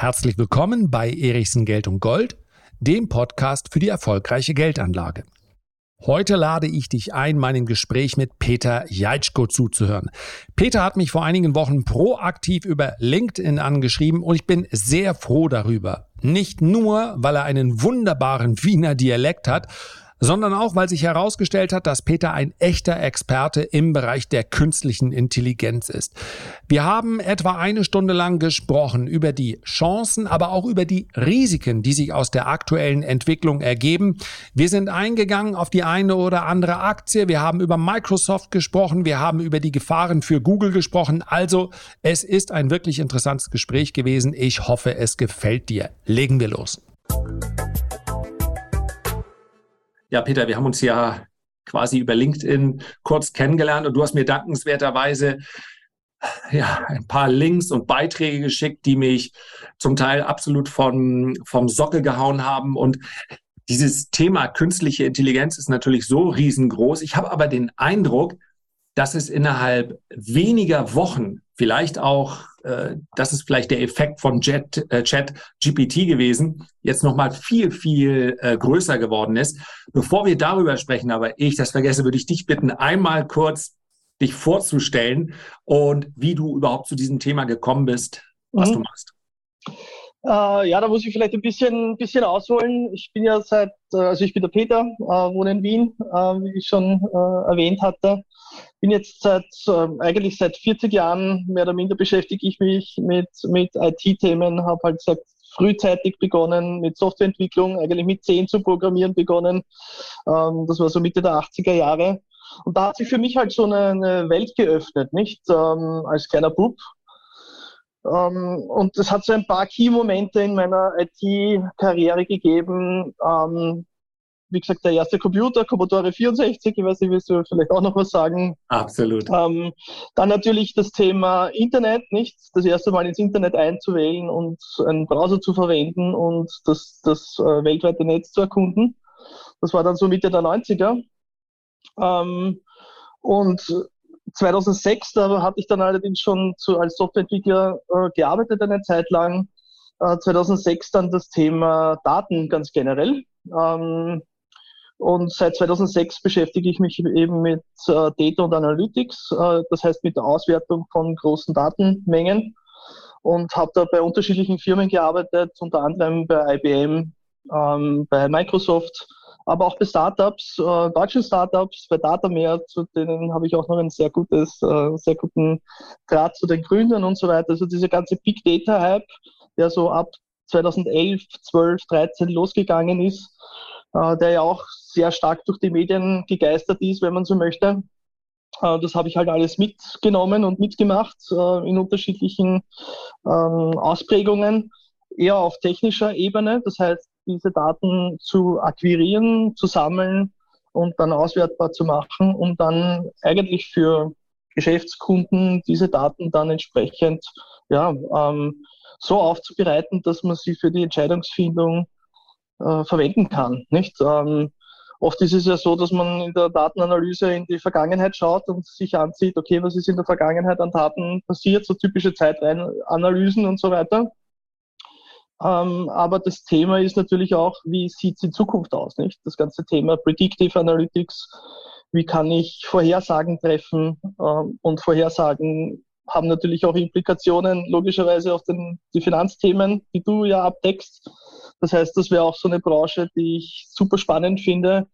Herzlich willkommen bei Erichsen Geld und Gold, dem Podcast für die erfolgreiche Geldanlage. Heute lade ich dich ein, meinem Gespräch mit Peter Jaitschko zuzuhören. Peter hat mich vor einigen Wochen proaktiv über LinkedIn angeschrieben und ich bin sehr froh darüber. Nicht nur, weil er einen wunderbaren Wiener Dialekt hat, sondern auch, weil sich herausgestellt hat, dass Peter ein echter Experte im Bereich der künstlichen Intelligenz ist. Wir haben etwa eine Stunde lang gesprochen über die Chancen, aber auch über die Risiken, die sich aus der aktuellen Entwicklung ergeben. Wir sind eingegangen auf die eine oder andere Aktie, wir haben über Microsoft gesprochen, wir haben über die Gefahren für Google gesprochen. Also, es ist ein wirklich interessantes Gespräch gewesen. Ich hoffe, es gefällt dir. Legen wir los. Ja, Peter, wir haben uns ja quasi über LinkedIn kurz kennengelernt und du hast mir dankenswerterweise ja, ein paar Links und Beiträge geschickt, die mich zum Teil absolut von, vom Sockel gehauen haben. Und dieses Thema künstliche Intelligenz ist natürlich so riesengroß. Ich habe aber den Eindruck, dass es innerhalb weniger Wochen, vielleicht auch äh, das ist vielleicht der Effekt von Jet, äh, Chat GPT gewesen, jetzt nochmal viel, viel äh, größer geworden ist. Bevor wir darüber sprechen, aber ich das vergesse, würde ich dich bitten, einmal kurz dich vorzustellen und wie du überhaupt zu diesem Thema gekommen bist, was mhm. du machst. Äh, ja, da muss ich vielleicht ein bisschen, bisschen ausholen. Ich bin ja seit, äh, also ich bin der Peter, äh, wohne in Wien, äh, wie ich schon äh, erwähnt hatte. Bin jetzt seit, äh, eigentlich seit 40 Jahren mehr oder minder beschäftige ich mich mit, mit IT-Themen, habe halt gesagt, frühzeitig begonnen mit Softwareentwicklung, eigentlich mit 10 zu programmieren begonnen. Ähm, das war so Mitte der 80er Jahre. Und da hat sich für mich halt so eine, Welt geöffnet, nicht? Ähm, als kleiner Bub ähm, und es hat so ein paar Key-Momente in meiner IT-Karriere gegeben. Wie gesagt, der erste Computer, Commodore 64, ich weiß nicht, willst du vielleicht auch noch was sagen? Absolut. Ähm, dann natürlich das Thema Internet, nicht? Das erste Mal ins Internet einzuwählen und einen Browser zu verwenden und das, das äh, weltweite Netz zu erkunden. Das war dann so Mitte der 90er. Ähm, und 2006, da hatte ich dann allerdings schon zu, als Softwareentwickler äh, gearbeitet eine Zeit lang. Äh, 2006 dann das Thema Daten ganz generell. Ähm, und seit 2006 beschäftige ich mich eben mit äh, Data und Analytics, äh, das heißt mit der Auswertung von großen Datenmengen und habe da bei unterschiedlichen Firmen gearbeitet, unter anderem bei IBM, ähm, bei Microsoft aber auch bei Startups, äh, deutschen Startups, bei Datamare, zu denen habe ich auch noch ein sehr gutes, äh, sehr guten Draht zu den Gründern und so weiter. Also dieser ganze Big Data Hype, der so ab 2011, 12, 13 losgegangen ist, der ja auch sehr stark durch die Medien gegeistert ist, wenn man so möchte. Äh, das habe ich halt alles mitgenommen und mitgemacht äh, in unterschiedlichen ähm, Ausprägungen, eher auf technischer Ebene. Das heißt, diese Daten zu akquirieren, zu sammeln und dann auswertbar zu machen, um dann eigentlich für Geschäftskunden diese Daten dann entsprechend ja, ähm, so aufzubereiten, dass man sie für die Entscheidungsfindung äh, verwenden kann. Nicht? Ähm, oft ist es ja so, dass man in der Datenanalyse in die Vergangenheit schaut und sich ansieht, okay, was ist in der Vergangenheit an Daten passiert, so typische Zeitreihenanalysen und so weiter. Ähm, aber das Thema ist natürlich auch, wie sieht es in Zukunft aus, nicht? Das ganze Thema Predictive Analytics, wie kann ich Vorhersagen treffen ähm, und Vorhersagen haben natürlich auch Implikationen logischerweise auf den, die Finanzthemen, die du ja abdeckst. Das heißt, das wäre auch so eine Branche, die ich super spannend finde,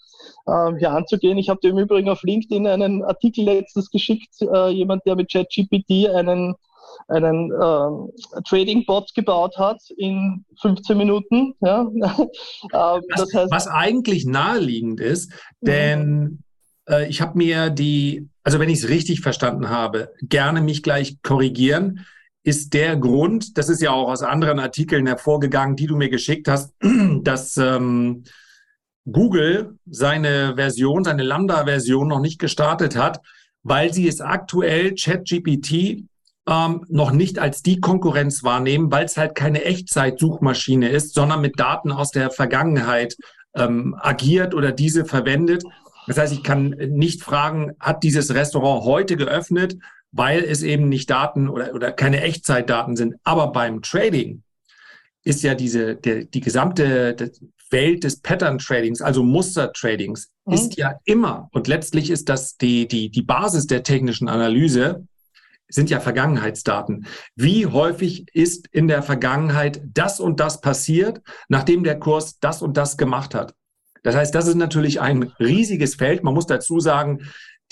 äh, hier anzugehen. Ich habe dir im Übrigen auf LinkedIn einen Artikel letztens geschickt, äh, jemand, der mit ChatGPT einen einen äh, Trading-Bot gebaut hat in 15 Minuten. Ja. ähm, das heißt, was eigentlich naheliegend ist, denn äh, ich habe mir die, also wenn ich es richtig verstanden habe, gerne mich gleich korrigieren, ist der Grund, das ist ja auch aus anderen Artikeln hervorgegangen, die du mir geschickt hast, dass ähm, Google seine Version, seine Lambda-Version noch nicht gestartet hat, weil sie es aktuell ChatGPT ähm, noch nicht als die Konkurrenz wahrnehmen, weil es halt keine Echtzeit-Suchmaschine ist, sondern mit Daten aus der Vergangenheit ähm, agiert oder diese verwendet. Das heißt, ich kann nicht fragen, hat dieses Restaurant heute geöffnet, weil es eben nicht Daten oder, oder keine Echtzeitdaten sind. Aber beim Trading ist ja diese, der, die gesamte Welt des Pattern Tradings, also Muster Tradings, mhm. ist ja immer, und letztlich ist das die, die, die Basis der technischen Analyse, sind ja Vergangenheitsdaten. Wie häufig ist in der Vergangenheit das und das passiert, nachdem der Kurs das und das gemacht hat? Das heißt, das ist natürlich ein riesiges Feld. Man muss dazu sagen,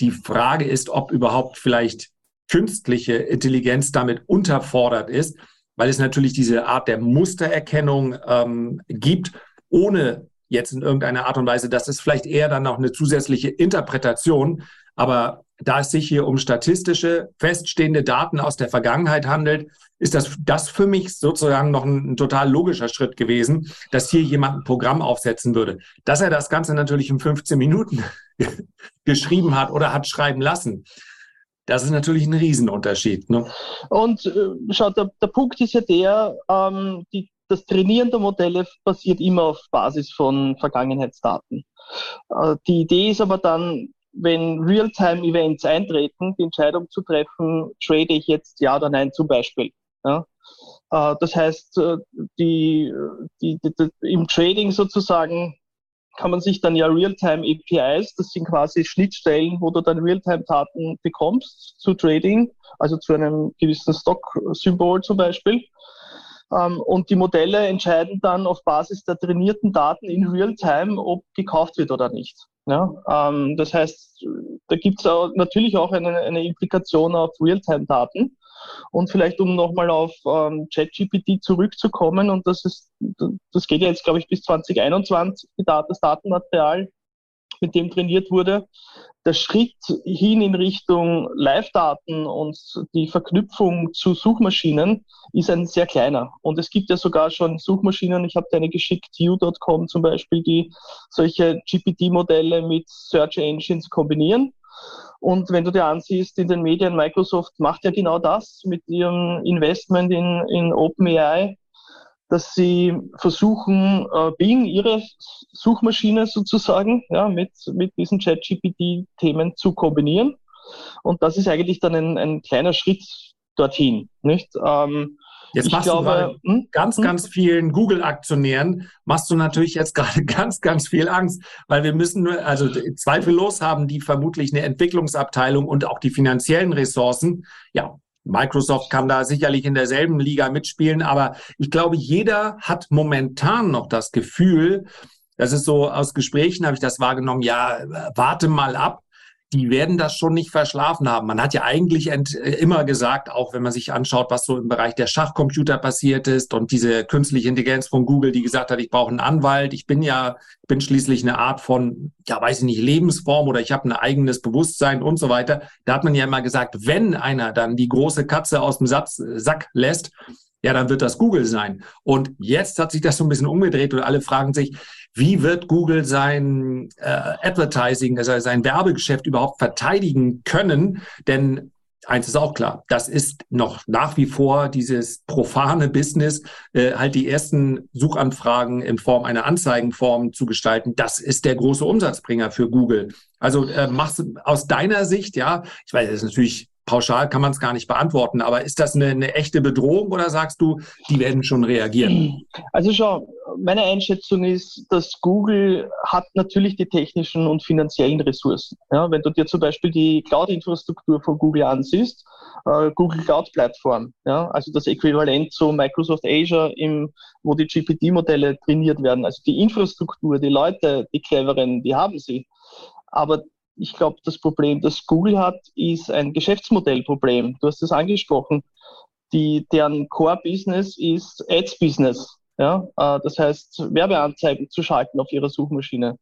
die Frage ist, ob überhaupt vielleicht künstliche Intelligenz damit unterfordert ist, weil es natürlich diese Art der Mustererkennung ähm, gibt, ohne jetzt in irgendeiner Art und Weise, das ist vielleicht eher dann noch eine zusätzliche Interpretation. Aber da es sich hier um statistische, feststehende Daten aus der Vergangenheit handelt, ist das, das für mich sozusagen noch ein, ein, total logischer Schritt gewesen, dass hier jemand ein Programm aufsetzen würde. Dass er das Ganze natürlich in 15 Minuten geschrieben hat oder hat schreiben lassen, das ist natürlich ein Riesenunterschied. Ne? Und äh, schau, der, der Punkt ist ja der, ähm, die, das Trainieren der Modelle basiert immer auf Basis von Vergangenheitsdaten. Äh, die Idee ist aber dann, wenn Real-Time-Events eintreten, die Entscheidung zu treffen, trade ich jetzt ja oder nein zum Beispiel. Ja? Äh, das heißt, äh, die, die, im Trading sozusagen kann man sich dann ja Real-Time APIs, das sind quasi Schnittstellen, wo du dann Real-Time-Daten bekommst zu Trading, also zu einem gewissen Stock-Symbol zum Beispiel. Ähm, und die Modelle entscheiden dann auf Basis der trainierten Daten in Real-Time, ob gekauft wird oder nicht. Ja, ähm, das heißt, da gibt es natürlich auch eine, eine Implikation auf Realtime-Daten. Und vielleicht, um nochmal auf ähm, ChatGPT zurückzukommen, und das ist, das geht ja jetzt, glaube ich, bis 2021, das Datenmaterial mit dem trainiert wurde. Der Schritt hin in Richtung Live-Daten und die Verknüpfung zu Suchmaschinen ist ein sehr kleiner. Und es gibt ja sogar schon Suchmaschinen, ich habe dir eine geschickt, U.com zum Beispiel, die solche GPT-Modelle mit Search Engines kombinieren. Und wenn du dir ansiehst, in den Medien, Microsoft macht ja genau das mit ihrem Investment in, in OpenAI dass sie versuchen, äh, Bing, ihre Suchmaschine sozusagen, ja, mit, mit diesen ChatGPT-Themen zu kombinieren. Und das ist eigentlich dann ein, ein kleiner Schritt dorthin, nicht? Ähm, Jetzt machst glaube, du hm? ganz, hm? ganz vielen Google-Aktionären machst du natürlich jetzt gerade ganz, ganz viel Angst, weil wir müssen, also zweifellos haben die vermutlich eine Entwicklungsabteilung und auch die finanziellen Ressourcen. Ja, Microsoft kann da sicherlich in derselben Liga mitspielen, aber ich glaube, jeder hat momentan noch das Gefühl, das ist so aus Gesprächen habe ich das wahrgenommen, ja, warte mal ab die werden das schon nicht verschlafen haben. Man hat ja eigentlich äh, immer gesagt, auch wenn man sich anschaut, was so im Bereich der Schachcomputer passiert ist und diese künstliche Intelligenz von Google, die gesagt hat, ich brauche einen Anwalt, ich bin ja, bin schließlich eine Art von, ja, weiß ich nicht, Lebensform oder ich habe ein eigenes Bewusstsein und so weiter. Da hat man ja immer gesagt, wenn einer dann die große Katze aus dem Satz, Sack lässt, ja, dann wird das Google sein. Und jetzt hat sich das so ein bisschen umgedreht und alle fragen sich, wie wird Google sein äh, Advertising, also sein Werbegeschäft überhaupt verteidigen können? Denn eins ist auch klar, das ist noch nach wie vor dieses profane Business, äh, halt die ersten Suchanfragen in Form einer Anzeigenform zu gestalten. Das ist der große Umsatzbringer für Google. Also äh, machst aus deiner Sicht, ja, ich weiß, das ist natürlich pauschal kann man es gar nicht beantworten, aber ist das eine, eine, echte Bedrohung oder sagst du, die werden schon reagieren? Also schau, meine Einschätzung ist, dass Google hat natürlich die technischen und finanziellen Ressourcen. Ja, wenn du dir zum Beispiel die Cloud-Infrastruktur von Google ansiehst, äh, Google Cloud-Plattform, ja, also das Äquivalent zu Microsoft Azure, im, wo die GPT-Modelle trainiert werden. Also die Infrastruktur, die Leute, die cleveren, die haben sie. Aber ich glaube, das Problem, das Google hat, ist ein Geschäftsmodellproblem. Du hast es angesprochen. Die, deren Core-Business ist Ads-Business. Ja, äh, das heißt, Werbeanzeigen zu schalten auf ihrer Suchmaschine.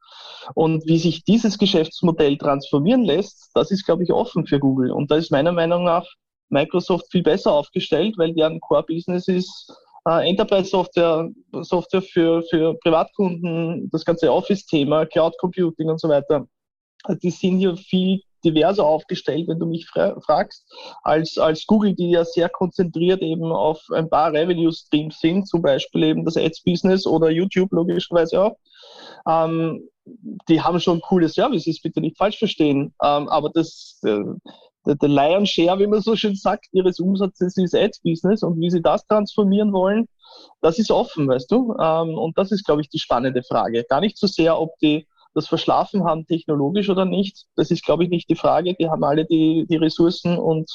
Und wie sich dieses Geschäftsmodell transformieren lässt, das ist, glaube ich, offen für Google. Und da ist meiner Meinung nach Microsoft viel besser aufgestellt, weil deren Core-Business ist äh, Enterprise-Software, Software für, für Privatkunden, das ganze Office-Thema, Cloud Computing und so weiter die sind hier viel diverser aufgestellt, wenn du mich fragst, als, als Google, die ja sehr konzentriert eben auf ein paar Revenue-Streams sind, zum Beispiel eben das Ads-Business oder YouTube logischerweise auch. Ähm, die haben schon coole Services, bitte nicht falsch verstehen, ähm, aber das, äh, der, der Lion Share, wie man so schön sagt, ihres Umsatzes ist Ads-Business und wie sie das transformieren wollen, Das ist offen, weißt du? Ähm, und das ist, glaube ich, die spannende Frage. Gar nicht so sehr, ob die das verschlafen haben, technologisch oder nicht. Das ist, glaube ich, nicht die Frage. Die haben alle die, die Ressourcen und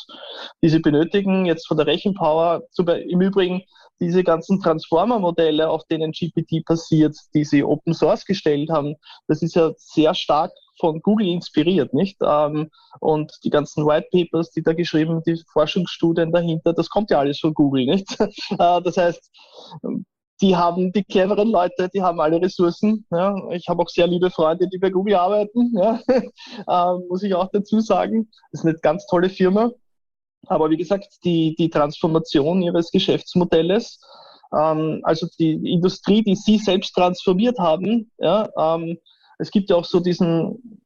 die sie benötigen. Jetzt von der Rechenpower, im Übrigen, diese ganzen Transformer-Modelle, auf denen GPT passiert, die sie Open Source gestellt haben, das ist ja sehr stark von Google inspiriert, nicht? Ähm, und die ganzen White Papers, die da geschrieben, die Forschungsstudien dahinter, das kommt ja alles von Google, nicht? Äh, das heißt, die haben die cleveren Leute, die haben alle Ressourcen. Ja. Ich habe auch sehr liebe Freunde, die bei Google arbeiten, ja. äh, muss ich auch dazu sagen. Das ist eine ganz tolle Firma. Aber wie gesagt, die, die Transformation ihres Geschäftsmodells, ähm, also die Industrie, die sie selbst transformiert haben, ja, ähm, es gibt ja auch so diesen,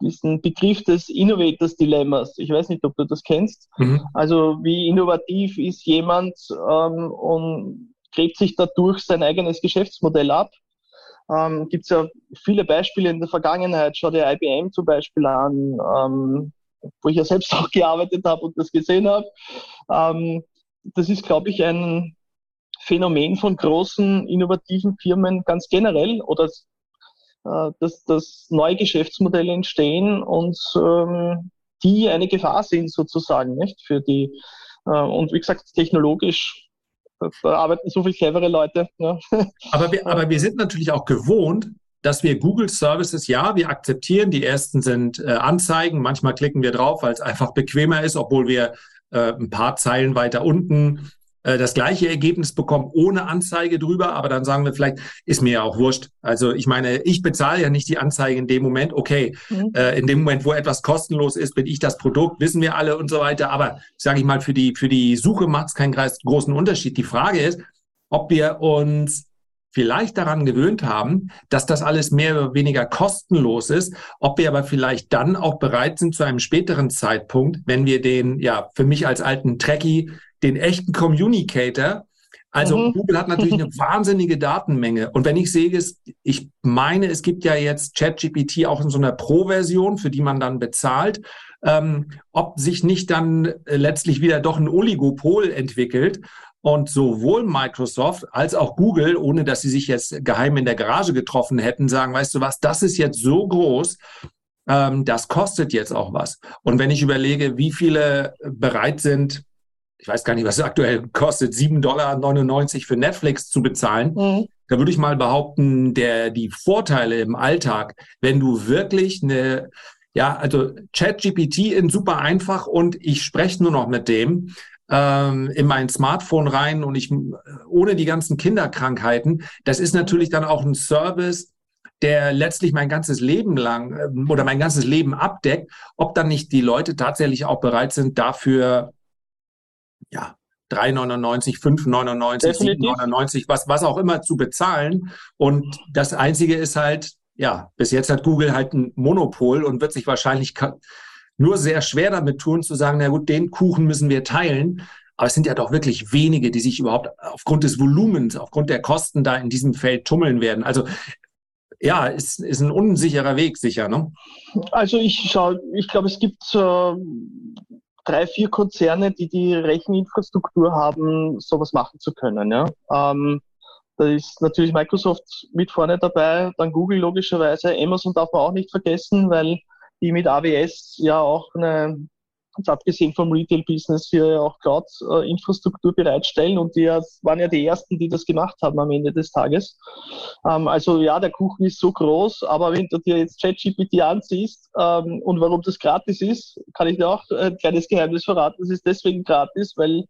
diesen Begriff des Innovators Dilemmas. Ich weiß nicht, ob du das kennst. Mhm. Also wie innovativ ist jemand ähm, und gräbt sich dadurch sein eigenes Geschäftsmodell ab. Ähm, Gibt es ja viele Beispiele in der Vergangenheit. Schau dir IBM zum Beispiel an, ähm, wo ich ja selbst auch gearbeitet habe und das gesehen habe. Ähm, das ist, glaube ich, ein Phänomen von großen innovativen Firmen ganz generell oder äh, dass, dass neue Geschäftsmodelle entstehen und ähm, die eine Gefahr sind sozusagen nicht für die äh, und wie gesagt technologisch da arbeiten so viele clevere Leute. Ja. Aber, wir, aber wir sind natürlich auch gewohnt, dass wir Google Services, ja, wir akzeptieren, die ersten sind äh, Anzeigen, manchmal klicken wir drauf, weil es einfach bequemer ist, obwohl wir äh, ein paar Zeilen weiter unten äh, das gleiche Ergebnis bekommen ohne Anzeige drüber, aber dann sagen wir vielleicht, ist mir ja auch wurscht. Also ich meine, ich bezahle ja nicht die Anzeige in dem Moment, okay, mhm. äh, in dem Moment, wo etwas kostenlos ist, bin ich das Produkt, wissen wir alle und so weiter. Aber sage ich mal, für die, für die Suche macht es keinen großen Unterschied. Die Frage ist, ob wir uns vielleicht daran gewöhnt haben, dass das alles mehr oder weniger kostenlos ist, ob wir aber vielleicht dann auch bereit sind zu einem späteren Zeitpunkt, wenn wir den, ja, für mich als alten Trekkie den echten Communicator. Also mhm. Google hat natürlich eine wahnsinnige Datenmenge. Und wenn ich sehe, ich meine, es gibt ja jetzt ChatGPT auch in so einer Pro-Version, für die man dann bezahlt, ähm, ob sich nicht dann äh, letztlich wieder doch ein Oligopol entwickelt und sowohl Microsoft als auch Google, ohne dass sie sich jetzt geheim in der Garage getroffen hätten, sagen, weißt du was, das ist jetzt so groß, ähm, das kostet jetzt auch was. Und wenn ich überlege, wie viele bereit sind, ich weiß gar nicht, was es aktuell kostet, 7,99 Dollar für Netflix zu bezahlen. Mhm. Da würde ich mal behaupten, der, die Vorteile im Alltag, wenn du wirklich eine, ja, also ChatGPT in super einfach und ich spreche nur noch mit dem ähm, in mein Smartphone rein und ich ohne die ganzen Kinderkrankheiten, das ist natürlich dann auch ein Service, der letztlich mein ganzes Leben lang ähm, oder mein ganzes Leben abdeckt, ob dann nicht die Leute tatsächlich auch bereit sind, dafür ja, 3,99, 5,99, 7,99, was, was auch immer zu bezahlen. Und das Einzige ist halt, ja, bis jetzt hat Google halt ein Monopol und wird sich wahrscheinlich nur sehr schwer damit tun, zu sagen, na gut, den Kuchen müssen wir teilen. Aber es sind ja doch wirklich wenige, die sich überhaupt aufgrund des Volumens, aufgrund der Kosten da in diesem Feld tummeln werden. Also ja, ist, ist ein unsicherer Weg sicher, ne? Also ich schaue, ich glaube, es gibt äh, drei, vier Konzerne, die die Recheninfrastruktur haben, sowas machen zu können. Ja. Ähm, da ist natürlich Microsoft mit vorne dabei, dann Google logischerweise, Amazon darf man auch nicht vergessen, weil die mit AWS ja auch eine ganz abgesehen vom Retail-Business hier ja auch Cloud-Infrastruktur bereitstellen und die waren ja die ersten, die das gemacht haben am Ende des Tages. Ähm, also ja, der Kuchen ist so groß, aber wenn du dir jetzt ChatGPT anziehst ähm, und warum das gratis ist, kann ich dir auch ein kleines Geheimnis verraten. Es ist deswegen gratis, weil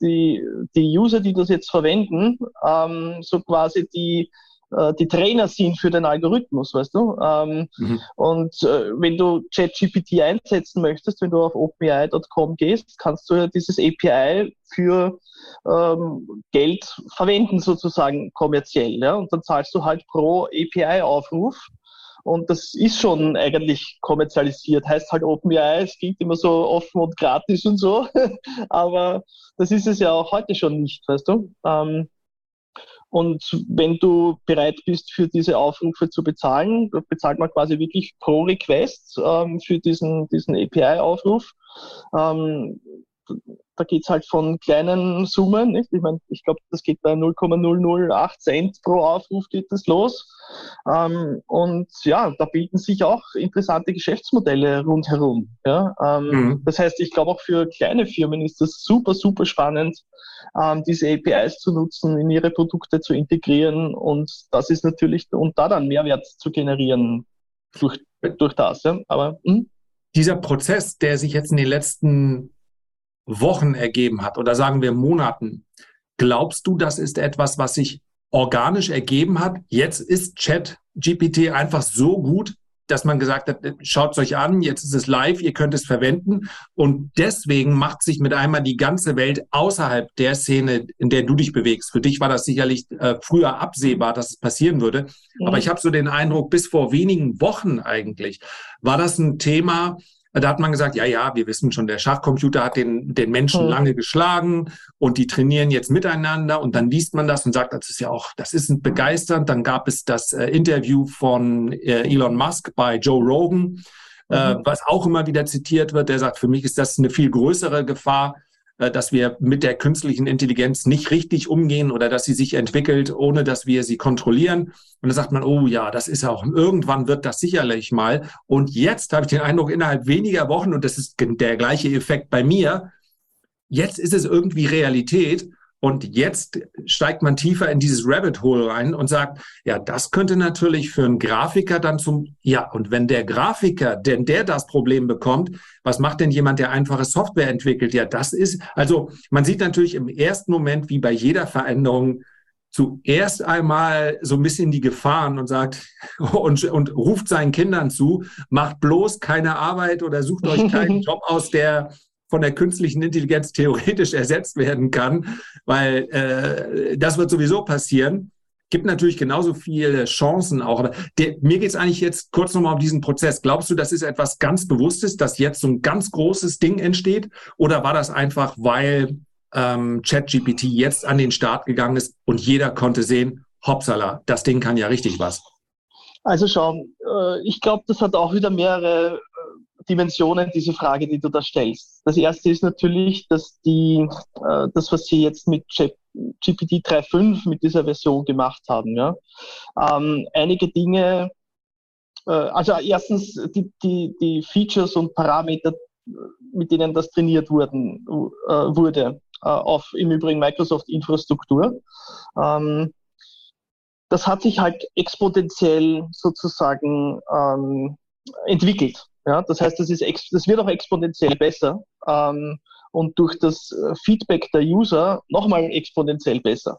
die, die User, die das jetzt verwenden, ähm, so quasi die äh, die Trainer sind für den Algorithmus, weißt du? Ähm, mhm. Und äh, wenn du ChatGPT einsetzen möchtest, wenn du auf openai.com gehst, kannst du ja dieses API für ähm, Geld verwenden, sozusagen kommerziell. Ja? Und dann zahlst du halt pro API-Aufruf. Und das ist schon eigentlich kommerzialisiert. Heißt halt OpenAI, es klingt immer so offen und gratis und so. Aber das ist es ja auch heute schon nicht, weißt du? Ähm, und wenn du bereit bist, für diese Aufrufe zu bezahlen, bezahlt man quasi wirklich pro Request ähm, für diesen, diesen API-Aufruf. Ähm, da geht's halt von kleinen Summen, nicht? Ich meine, ich glaube, das geht bei 0,008 Cent pro Aufruf geht das los. Ähm, und ja, da bilden sich auch interessante Geschäftsmodelle rundherum. Ja? Ähm, mhm. Das heißt, ich glaube auch für kleine Firmen ist das super, super spannend, ähm, diese APIs zu nutzen, in ihre Produkte zu integrieren und das ist natürlich, und da dann Mehrwert zu generieren durch, durch das. Ja? Aber mh? Hm? dieser Prozess, der sich jetzt in den letzten Wochen ergeben hat oder sagen wir Monaten, glaubst du, das ist etwas, was sich organisch ergeben hat? Jetzt ist Chat GPT einfach so gut, dass man gesagt hat, schaut es euch an, jetzt ist es live, ihr könnt es verwenden. Und deswegen macht sich mit einmal die ganze Welt außerhalb der Szene, in der du dich bewegst. Für dich war das sicherlich äh, früher absehbar, dass es passieren würde. Mhm. Aber ich habe so den Eindruck, bis vor wenigen Wochen eigentlich war das ein Thema, da hat man gesagt, ja, ja, wir wissen schon, der Schachcomputer hat den, den Menschen mhm. lange geschlagen und die trainieren jetzt miteinander und dann liest man das und sagt, das ist ja auch, das ist begeisternd. Dann gab es das äh, Interview von äh, Elon Musk bei Joe Rogan, äh, mhm. was auch immer wieder zitiert wird. Der sagt, für mich ist das eine viel größere Gefahr äh, dass wir mit der künstlichen Intelligenz nicht richtig umgehen oder dass sie sich entwickelt, ohne dass wir sie kontrollieren. Und dann sagt man, oh ja, das ist auch, irgendwann wird das sicherlich mal. Und jetzt habe ich den Eindruck, innerhalb weniger Wochen, und das ist der gleiche Effekt bei mir, jetzt ist es irgendwie Realität. Und jetzt steigt man tiefer in dieses Rabbit Hole rein und sagt, ja, das könnte natürlich für einen Grafiker dann zum, ja, und wenn der Grafiker, denn der das Problem bekommt, was macht denn jemand, der einfache Software entwickelt? Ja, das ist, also man sieht natürlich im ersten Moment, wie bei jeder Veränderung, zuerst einmal so ein bisschen die Gefahren und sagt und, und ruft seinen Kindern zu, macht bloß keine Arbeit oder sucht euch keinen Job aus, der von der künstlichen Intelligenz theoretisch ersetzt werden kann, weil äh, das wird sowieso passieren. Gibt natürlich genauso viele Chancen auch. Aber der, mir geht es eigentlich jetzt kurz nochmal um diesen Prozess. Glaubst du, das ist etwas ganz Bewusstes, dass jetzt so ein ganz großes Ding entsteht? Oder war das einfach, weil ähm, ChatGPT jetzt an den Start gegangen ist und jeder konnte sehen, hoppsala, das Ding kann ja richtig was? Also schau, äh, ich glaube, das hat auch wieder mehrere Dimensionen, diese Frage, die du da stellst. Das erste ist natürlich, dass die, äh, das, was sie jetzt mit GPT 3.5 mit dieser Version gemacht haben, ja, ähm, einige Dinge, äh, also erstens die, die, die Features und Parameter, mit denen das trainiert wurden, äh, wurde, äh, auf im Übrigen Microsoft-Infrastruktur. Ähm, das hat sich halt exponentiell sozusagen ähm, entwickelt. Ja, das heißt, das, ist das wird auch exponentiell besser ähm, und durch das äh, Feedback der User nochmal exponentiell besser.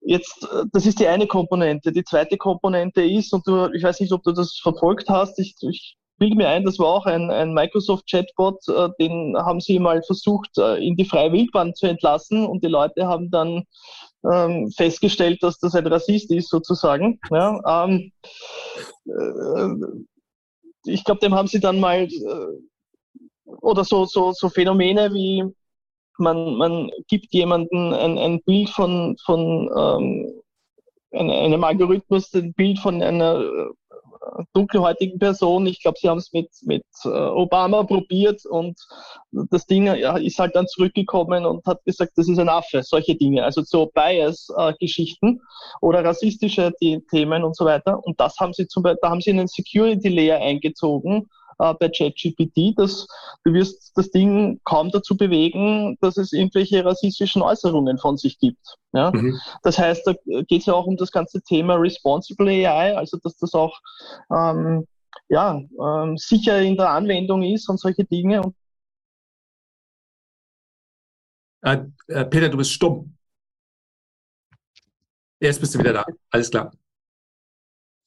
Jetzt, äh, das ist die eine Komponente. Die zweite Komponente ist, und du, ich weiß nicht, ob du das verfolgt hast, ich, ich bilde mir ein, das war auch ein, ein Microsoft-Chatbot, äh, den haben sie mal versucht, äh, in die freie Wildbahn zu entlassen und die Leute haben dann ähm, festgestellt, dass das ein Rassist ist, sozusagen. Ja, ähm, äh, ich glaube, dem haben sie dann mal äh, oder so, so, so Phänomene wie man, man gibt jemanden ein, ein Bild von, von ähm, einem Algorithmus, ein Bild von einer äh, dunkelhäutigen Person. Ich glaube, sie haben es mit, mit äh, Obama probiert und das Ding ja, ist halt dann zurückgekommen und hat gesagt, das ist ein Affe, solche Dinge. Also so Bias-Geschichten oder rassistische Themen und so weiter. Und das haben sie zum Beispiel, da haben sie einen Security Layer eingezogen, äh, bei ChatGPT, dass du wirst das Ding kaum dazu bewegen, dass es irgendwelche rassistischen Äußerungen von sich gibt. Ja? Mhm. Das heißt, da geht es ja auch um das ganze Thema Responsible AI, also dass das auch ähm, ja, ähm, sicher in der Anwendung ist und solche Dinge. Äh, äh, Peter, du bist stumm. Jetzt bist du wieder da. Alles klar.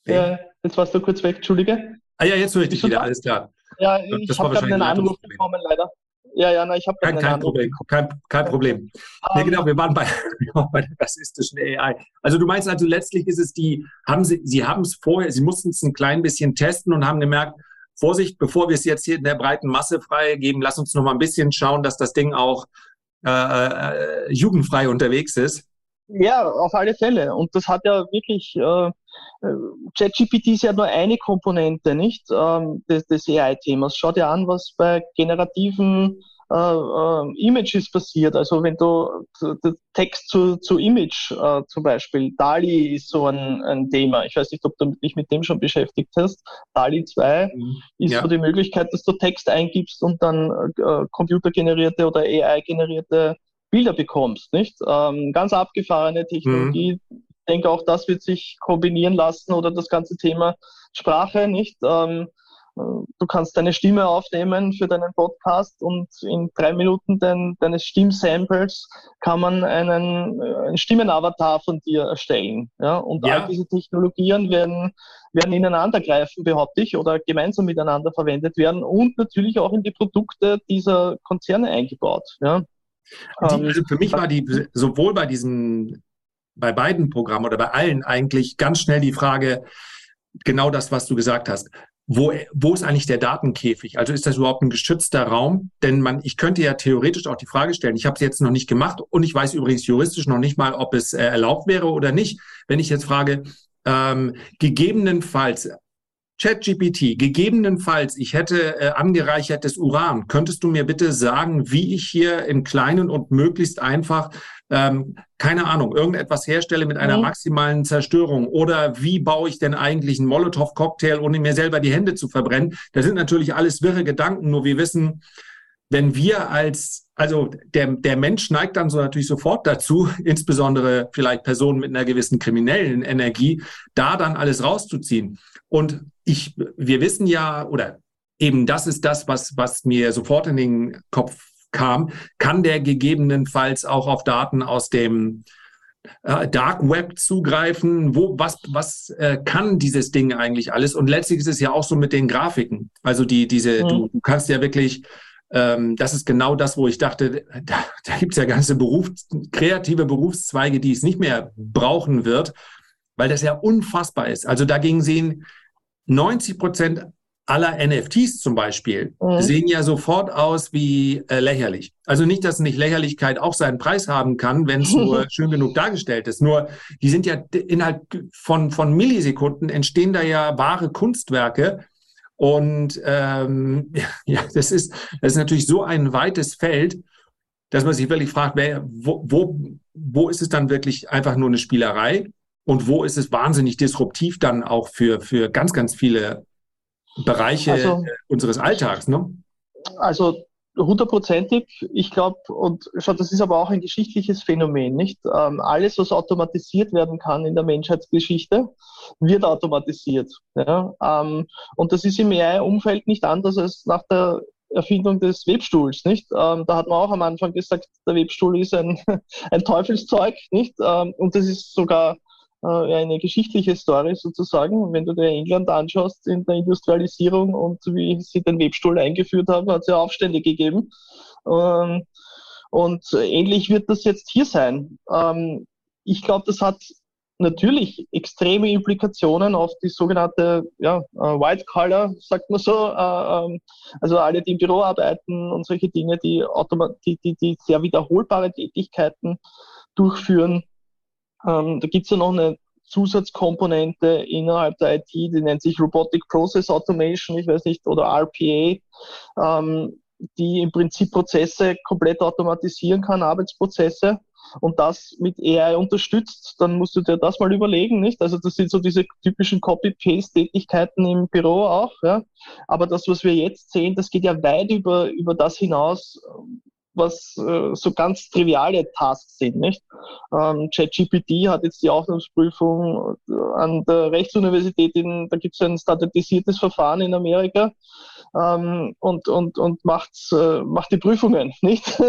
Ja, jetzt warst du kurz weg, Entschuldige. Ah ja, jetzt höre ich dich wieder, alles klar. Ja, ich habe gerade einen Anruf bekommen, leider. Ja, ja, na, ich habe kein, kein Problem, kein, kein Problem. Um, nee, ähm, genau, wir waren bei, bei der rassistischen AI. Also du meinst also letztlich ist es die, haben Sie, Sie haben es vorher, Sie mussten es ein klein bisschen testen und haben gemerkt, Vorsicht, bevor wir es jetzt hier in der breiten Masse freigeben, lass uns noch mal ein bisschen schauen, dass das Ding auch äh, äh, jugendfrei unterwegs ist. Ja, auf alle Fälle. Und das hat ja wirklich, äh ChatGPT ist ja nur eine Komponente, nicht, ähm, des, des AI-Themas. Schau dir an, was bei generativen äh, äh, Images basiert. Also wenn du Text zu, zu Image äh, zum Beispiel, DALI ist so ein, ein Thema. Ich weiß nicht, ob du dich mit dem schon beschäftigt hast. DALI 2 mhm. ist ja. so die Möglichkeit, dass du Text eingibst und dann äh, computergenerierte oder AI-generierte Bilder bekommst, nicht? Ähm, ganz abgefahrene Technologie. Mhm. Ich denke, auch das wird sich kombinieren lassen oder das ganze Thema Sprache, nicht? Ähm, Du kannst deine Stimme aufnehmen für deinen Podcast und in drei Minuten dein, deines Stimmsamples kann man einen, äh, einen Stimmenavatar von dir erstellen. Ja? Und ja. all diese Technologien werden, werden ineinander greifen, behaupte ich, oder gemeinsam miteinander verwendet werden und natürlich auch in die Produkte dieser Konzerne eingebaut. Ja? Die, ähm, also für mich war die sowohl bei diesen, bei beiden Programmen oder bei allen eigentlich ganz schnell die Frage, genau das, was du gesagt hast wo, wo ist eigentlich der Datenkäfig? Also ist das überhaupt ein geschützter Raum? Denn man, ich könnte ja theoretisch auch die Frage stellen, ich habe es jetzt noch nicht gemacht und ich weiß übrigens juristisch noch nicht mal, ob es äh, erlaubt wäre oder nicht. Wenn ich jetzt frage, ähm, gegebenenfalls ChatGPT, gegebenenfalls, ich hätte äh, angereichertes Uran. Könntest du mir bitte sagen, wie ich hier im Kleinen und möglichst einfach, ähm, keine Ahnung, irgendetwas herstelle mit einer maximalen Zerstörung? Oder wie baue ich denn eigentlich einen Molotow-Cocktail, ohne mir selber die Hände zu verbrennen? Das sind natürlich alles wirre Gedanken, nur wir wissen, wenn wir als, also der, der Mensch neigt dann so natürlich sofort dazu, insbesondere vielleicht Personen mit einer gewissen kriminellen Energie, da dann alles rauszuziehen. Und ich, wir wissen ja, oder eben das ist das, was, was mir sofort in den Kopf kam, kann der gegebenenfalls auch auf Daten aus dem äh, Dark Web zugreifen? Wo, was, was äh, kann dieses Ding eigentlich alles? Und letztlich ist es ja auch so mit den Grafiken. Also die, diese, mhm. du, du kannst ja wirklich ähm, das ist genau das, wo ich dachte, da, da gibt es ja ganze Beruf, kreative Berufszweige, die es nicht mehr brauchen wird, weil das ja unfassbar ist. Also dagegen sehen 90 Prozent aller NFTs zum Beispiel mhm. sehen ja sofort aus wie äh, lächerlich. Also nicht, dass nicht Lächerlichkeit auch seinen Preis haben kann, wenn es nur schön genug dargestellt ist. Nur die sind ja innerhalb von, von Millisekunden entstehen da ja wahre Kunstwerke. Und ähm, ja, das ist, das ist natürlich so ein weites Feld, dass man sich wirklich fragt, wer, wo, wo, wo ist es dann wirklich einfach nur eine Spielerei und wo ist es wahnsinnig disruptiv dann auch für, für ganz, ganz viele Bereiche also, unseres Alltags, ne? Also hundertprozentig, ich glaube, und schau, das ist aber auch ein geschichtliches Phänomen, nicht? Ähm, alles, was automatisiert werden kann in der Menschheitsgeschichte, wird automatisiert. Ja? Ähm, und das ist im AI-Umfeld nicht anders als nach der Erfindung des Webstuhls, nicht? Ähm, da hat man auch am Anfang gesagt, der Webstuhl ist ein, ein Teufelszeug, nicht? Ähm, und das ist sogar eine geschichtliche Story sozusagen. Wenn du dir England anschaust in der Industrialisierung und wie sie den Webstuhl eingeführt haben, hat es ja Aufstände gegeben. Ähm, und ähnlich wird das jetzt hier sein. Ähm, ich glaube, das hat natürlich extreme Implikationen auf die sogenannte ja, äh, White Collar, sagt man so, äh, ähm, also alle, die im Büro arbeiten und solche Dinge, die, die, die, die sehr wiederholbare Tätigkeiten durchführen. Ähm, da gibt es ja noch eine Zusatzkomponente innerhalb der IT, die nennt sich Robotic Process Automation, ich weiß nicht, oder RPA, ähm, die im Prinzip Prozesse komplett automatisieren kann, Arbeitsprozesse und das mit AI unterstützt, dann musst du dir das mal überlegen, nicht? Also das sind so diese typischen Copy-Paste-Tätigkeiten im Büro auch, ja. Aber das, was wir jetzt sehen, das geht ja weit über, über das hinaus, was äh, so ganz triviale Tasks sind. Nicht? Ähm, ChatGPT hat jetzt die Aufnahmeprüfung äh, an der Rechtsuniversität, in, da gibt es ein standardisiertes Verfahren in Amerika ähm, und, und, und macht, äh, macht die Prüfungen. Nicht?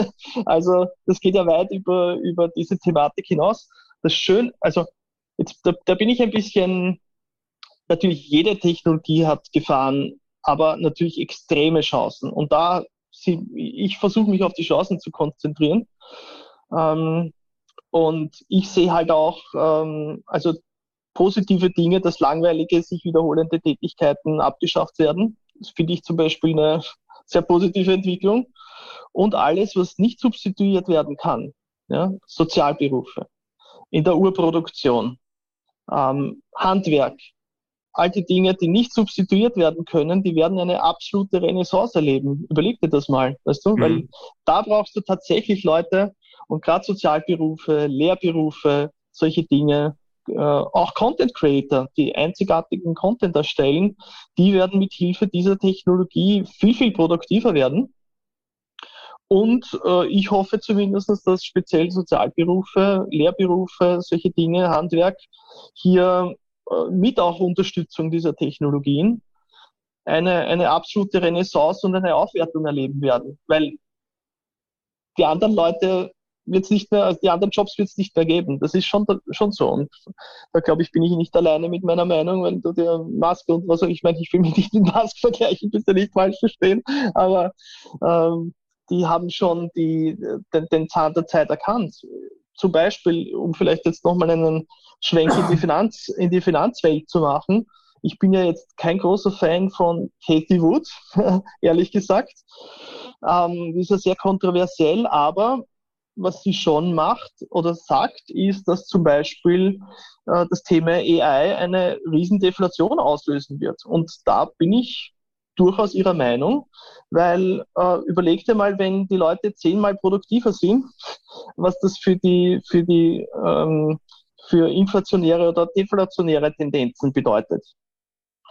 also das geht ja weit über, über diese Thematik hinaus. Das schön, also jetzt, da, da bin ich ein bisschen, natürlich jede Technologie hat Gefahren, aber natürlich extreme Chancen. Und da sie, ich versuche mich auf die Chancen zu konzentrieren. Ähm, und ich sehe halt auch, ähm, also positive Dinge, dass langweilige, sich wiederholende Tätigkeiten abgeschafft werden. Das finde ich zum Beispiel eine sehr positive Entwicklung. Und alles, was nicht substituiert werden kann, ja, Sozialberufe, in der Urproduktion, ähm, Handwerk, all die Dinge, die nicht substituiert werden können, die werden eine absolute Renaissance erleben. Überleg dir das mal, weißt du? Mhm. Weil da brauchst du tatsächlich Leute und gerade Sozialberufe, Lehrberufe, solche Dinge, äh, auch Content Creator, die einzigartigen Content erstellen, die werden mit Hilfe dieser Technologie viel, viel produktiver werden. Und äh, ich hoffe zumindest, dass speziell Sozialberufe, Lehrberufe, solche Dinge, Handwerk hier mit auch Unterstützung dieser Technologien eine, eine absolute Renaissance und eine Aufwertung erleben werden. Weil die anderen Leute wird es nicht mehr, also die anderen Jobs wird es nicht mehr geben. Das ist schon, schon so. Und da glaube ich, bin ich nicht alleine mit meiner Meinung, wenn du dir Maske und was auch ich meine, ich will mich nicht mit Mask vergleichen, bitte nicht falsch verstehen, aber ähm, die haben schon die, den, den Zahn der Zeit erkannt. Zum Beispiel, um vielleicht jetzt nochmal einen Schwenk in die, Finanz, in die Finanzwelt zu machen. Ich bin ja jetzt kein großer Fan von Katie Wood, ehrlich gesagt. Ähm, ist ja sehr kontroversiell, aber was sie schon macht oder sagt, ist, dass zum Beispiel äh, das Thema AI eine Riesendeflation auslösen wird. Und da bin ich durchaus ihrer Meinung, weil äh, überleg dir mal, wenn die Leute zehnmal produktiver sind, was das für die, für die ähm, für inflationäre oder deflationäre Tendenzen bedeutet.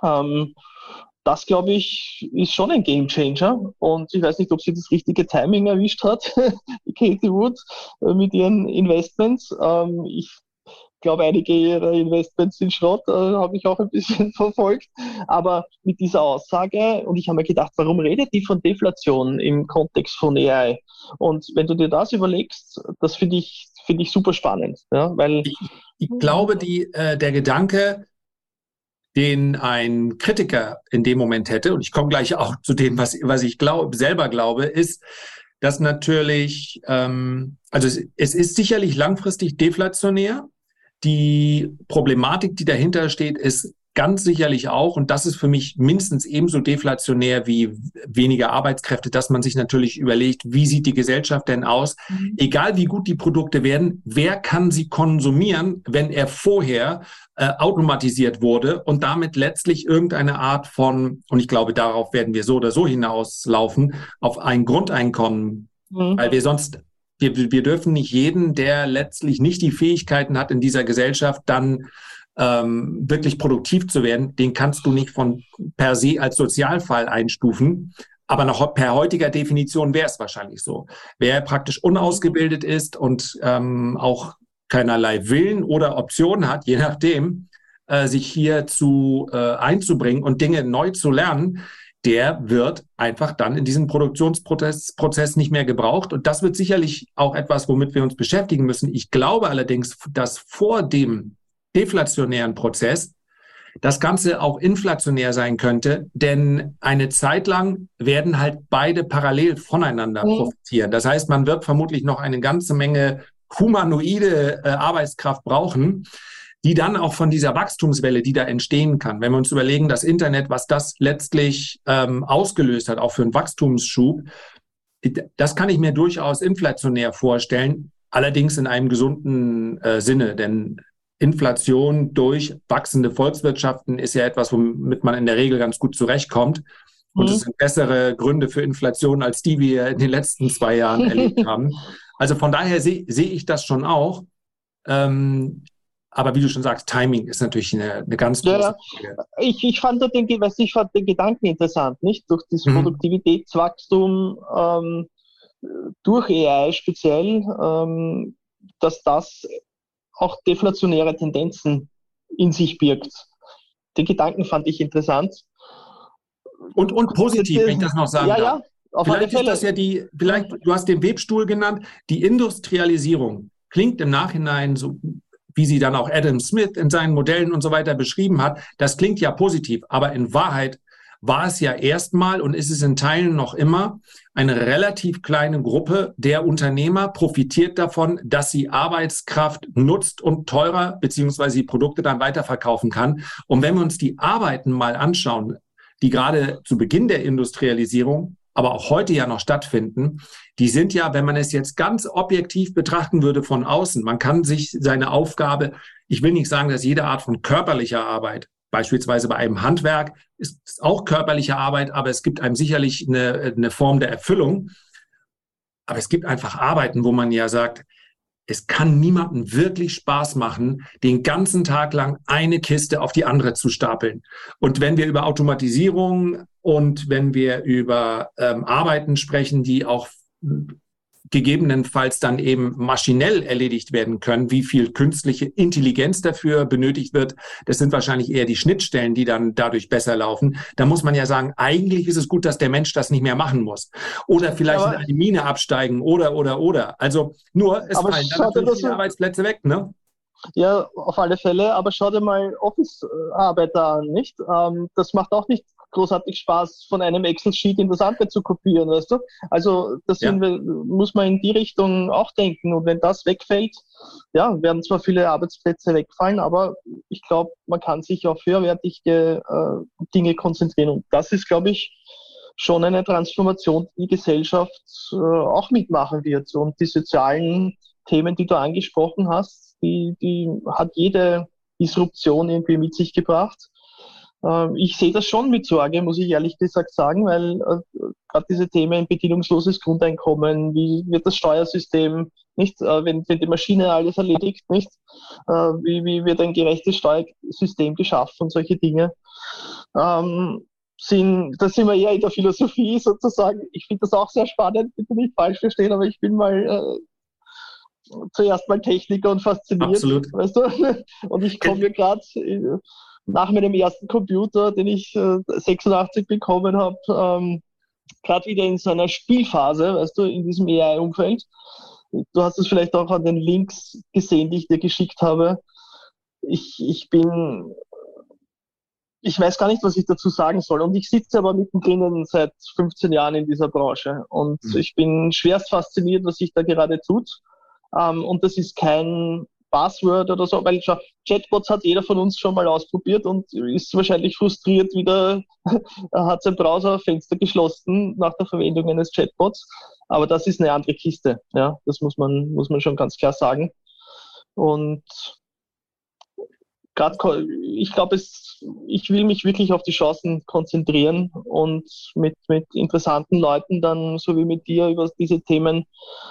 Ähm, das, glaube ich, ist schon ein Game Changer. Und ich weiß nicht, ob sie das richtige Timing erwischt hat, Katie Wood, äh, mit ihren Investments. Ähm, ich glaube, einige ihrer Investments sind Schrott, äh, habe ich auch ein bisschen verfolgt. Aber mit dieser Aussage, und ich habe mir gedacht, warum redet die von Deflation im Kontext von AI? Und wenn du dir das überlegst, das finde ich, finde ich super spannend. Ja, weil ich, ich glaube, die, äh, der Gedanke, den ein Kritiker in dem Moment hätte, und ich komme gleich auch zu dem, was, was ich glaub, selber glaube, ist, dass natürlich, ähm, also es, es ist sicherlich langfristig deflationär. Die Problematik, die dahinter steht, ist ganz sicherlich auch, und das ist für mich mindestens ebenso deflationär wie weniger Arbeitskräfte, dass man sich natürlich überlegt, wie sieht die Gesellschaft denn aus? Mhm. Egal wie gut die Produkte werden, wer kann sie konsumieren, wenn er vorher äh, automatisiert wurde und damit letztlich irgendeine Art von, und ich glaube, darauf werden wir so oder so hinauslaufen, auf ein Grundeinkommen, mhm. weil wir sonst wir, wir dürfen nicht jeden, der letztlich nicht die Fähigkeiten hat in dieser Gesellschaft, dann ähm, wirklich produktiv zu werden, den kannst du nicht von per se als Sozialfall einstufen. Aber nach, per heutiger Definition wäre es wahrscheinlich so. Wer praktisch unausgebildet ist und ähm, auch keinerlei Willen oder Option hat, je nachdem, äh, sich hier zu äh, einzubringen und Dinge neu zu lernen, der wird einfach dann in diesem Produktionsprozess Prozess nicht mehr gebraucht. Und das wird sicherlich auch etwas, womit wir uns beschäftigen müssen. Ich glaube allerdings, dass vor dem deflationären Prozess das Ganze auch inflationär sein könnte, denn eine Zeit lang werden halt beide parallel voneinander mhm. profitieren. Das heißt, man wird vermutlich noch eine ganze Menge humanoide äh, Arbeitskraft brauchen, die dann auch von dieser Wachstumswelle, die da entstehen kann, wenn wir uns überlegen, das Internet, was das letztlich ähm, ausgelöst hat, auch für einen Wachstumsschub, das kann ich mir durchaus inflationär vorstellen, allerdings in einem gesunden äh, Sinne, denn Inflation durch wachsende Volkswirtschaften ist ja etwas, womit man in der Regel ganz gut zurechtkommt. Und es mhm. sind bessere Gründe für Inflation, als die wir in den letzten zwei Jahren erlebt haben. Also von daher sehe seh ich das schon auch. Ähm, aber wie du schon sagst, Timing ist natürlich eine, eine ganz große ja, Frage. Ich, ich, fand den, ich fand den Gedanken interessant, nicht? Durch das mhm. Produktivitätswachstum ähm, durch AI speziell, ähm, dass das auch deflationäre Tendenzen in sich birgt. Den Gedanken fand ich interessant. Und, und positiv, wenn ich das noch sagen ja, darf. Ja, auf vielleicht ist das ja die, vielleicht, du hast den Webstuhl genannt, die Industrialisierung klingt im Nachhinein so, wie sie dann auch Adam Smith in seinen Modellen und so weiter beschrieben hat, das klingt ja positiv, aber in Wahrheit war es ja erstmal und ist es in Teilen noch immer eine relativ kleine Gruppe der Unternehmer profitiert davon, dass sie Arbeitskraft nutzt und teurer beziehungsweise die Produkte dann weiterverkaufen kann. Und wenn wir uns die Arbeiten mal anschauen, die gerade zu Beginn der Industrialisierung aber auch heute ja noch stattfinden, die sind ja, wenn man es jetzt ganz objektiv betrachten würde von außen, man kann sich seine Aufgabe, ich will nicht sagen, dass jede Art von körperlicher Arbeit beispielsweise bei einem Handwerk, ist auch körperliche Arbeit, aber es gibt einem sicherlich eine, eine Form der Erfüllung. Aber es gibt einfach Arbeiten, wo man ja sagt, es kann niemandem wirklich Spaß machen, den ganzen Tag lang eine Kiste auf die andere zu stapeln. Und wenn wir über Automatisierung und wenn wir über ähm, Arbeiten sprechen, die auch gegebenenfalls dann eben maschinell erledigt werden können. Wie viel künstliche Intelligenz dafür benötigt wird, das sind wahrscheinlich eher die Schnittstellen, die dann dadurch besser laufen. Da muss man ja sagen, eigentlich ist es gut, dass der Mensch das nicht mehr machen muss. Oder vielleicht aber, in eine Mine absteigen oder, oder, oder. Also nur, es fallen dann natürlich die Arbeitsplätze weg, ne? Ja, auf alle Fälle, aber schau dir mal Office-Arbeiter an, nicht? Ähm, das macht auch nicht großartig Spaß, von einem Excel-Sheet in das andere zu kopieren, weißt du? Also das ja. wir, muss man in die Richtung auch denken. Und wenn das wegfällt, ja, werden zwar viele Arbeitsplätze wegfallen, aber ich glaube, man kann sich auf höherwertige äh, Dinge konzentrieren. Und das ist, glaube ich, schon eine Transformation, die die Gesellschaft äh, auch mitmachen wird. Und die sozialen Themen, die du angesprochen hast, die, die hat jede Disruption irgendwie mit sich gebracht. Ähm, ich sehe das schon mit Sorge, muss ich ehrlich gesagt sagen, weil äh, gerade diese Themen bedienungsloses Grundeinkommen, wie wird das Steuersystem nicht, äh, wenn, wenn die Maschine alles erledigt, nicht, äh, wie, wie wird ein gerechtes Steuersystem geschaffen und solche Dinge. Ähm, sind, da sind wir eher in der Philosophie sozusagen. Ich finde das auch sehr spannend, bitte nicht falsch verstehen, aber ich bin mal äh, zuerst mal Techniker und fasziniert. Absolut. Weißt du? Und ich komme mir gerade nach meinem ersten Computer, den ich äh, 86 bekommen habe, ähm, gerade wieder in so einer Spielphase, weißt du, in diesem AI-Umfeld. Du hast es vielleicht auch an den Links gesehen, die ich dir geschickt habe. Ich, ich bin, ich weiß gar nicht, was ich dazu sagen soll. Und ich sitze aber mittendrin seit 15 Jahren in dieser Branche. Und mhm. ich bin schwerst fasziniert, was sich da gerade tut. Ähm, und das ist kein Password oder so, weil Chatbots hat jeder von uns schon mal ausprobiert und ist wahrscheinlich frustriert wieder, er hat sein Browserfenster geschlossen nach der Verwendung eines Chatbots. Aber das ist eine andere Kiste, ja, das muss man, muss man schon ganz klar sagen. Und gerade, ich glaube, ich will mich wirklich auf die Chancen konzentrieren und mit, mit interessanten Leuten dann, so wie mit dir, über diese Themen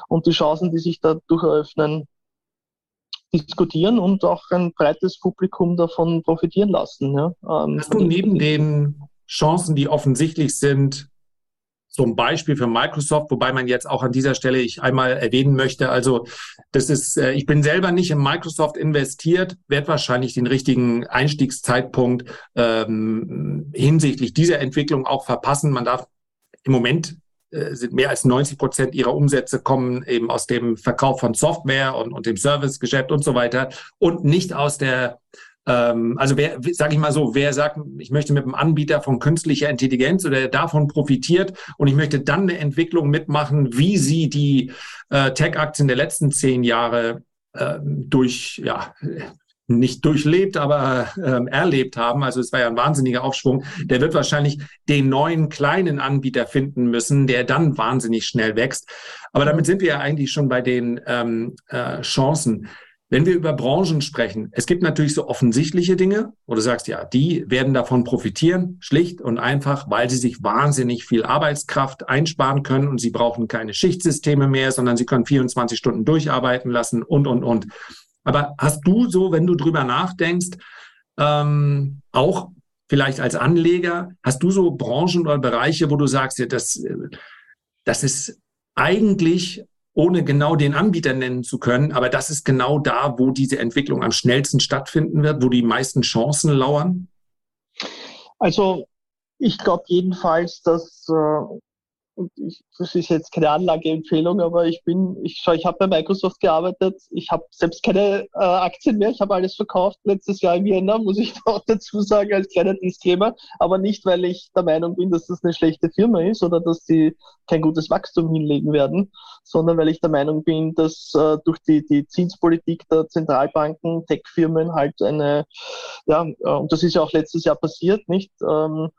und die Chancen, die sich dadurch eröffnen, diskutieren und auch ein breites Publikum davon profitieren lassen. Ja. Ähm, Hast du neben den Chancen, die offensichtlich sind, zum Beispiel für Microsoft, wobei man jetzt auch an dieser Stelle ich einmal erwähnen möchte, also das ist, äh, ich bin selber nicht in Microsoft investiert, werde wahrscheinlich den richtigen Einstiegszeitpunkt ähm, hinsichtlich dieser Entwicklung auch verpassen. Man darf im Moment sind mehr als 90 Prozent ihrer Umsätze kommen eben aus dem Verkauf von Software und, und dem Servicegeschäft und so weiter. Und nicht aus der ähm, also wer, sage ich mal so, wer sagt, ich möchte mit einem Anbieter von künstlicher Intelligenz oder davon profitiert und ich möchte dann eine Entwicklung mitmachen, wie sie die äh, Tech-Aktien der letzten zehn Jahre äh, durch ja, nicht durchlebt, aber ähm, erlebt haben, also es war ja ein wahnsinniger Aufschwung, der wird wahrscheinlich den neuen kleinen Anbieter finden müssen, der dann wahnsinnig schnell wächst. Aber damit sind wir ja eigentlich schon bei den ähm, äh, Chancen. Wenn wir über Branchen sprechen, es gibt natürlich so offensichtliche Dinge, wo du sagst, ja, die werden davon profitieren, schlicht und einfach, weil sie sich wahnsinnig viel Arbeitskraft einsparen können und sie brauchen keine Schichtsysteme mehr, sondern sie können 24 Stunden durcharbeiten lassen und, und, und. Aber hast du so, wenn du drüber nachdenkst, ähm, auch vielleicht als Anleger, hast du so Branchen oder Bereiche, wo du sagst, ja, das, das ist eigentlich, ohne genau den Anbieter nennen zu können, aber das ist genau da, wo diese Entwicklung am schnellsten stattfinden wird, wo die meisten Chancen lauern? Also ich glaube jedenfalls, dass äh, und ich, das ist jetzt keine Anlageempfehlung, aber ich bin, ich schau, ich habe bei Microsoft gearbeitet, ich habe selbst keine äh, Aktien mehr, ich habe alles verkauft. Letztes Jahr im Jänner, muss ich auch dazu sagen, als kleiner Disclaimer, aber nicht, weil ich der Meinung bin, dass das eine schlechte Firma ist oder dass sie kein gutes Wachstum hinlegen werden, sondern weil ich der Meinung bin, dass äh, durch die, die Zinspolitik der Zentralbanken, Tech-Firmen halt eine, ja, äh, und das ist ja auch letztes Jahr passiert, nicht, ähm,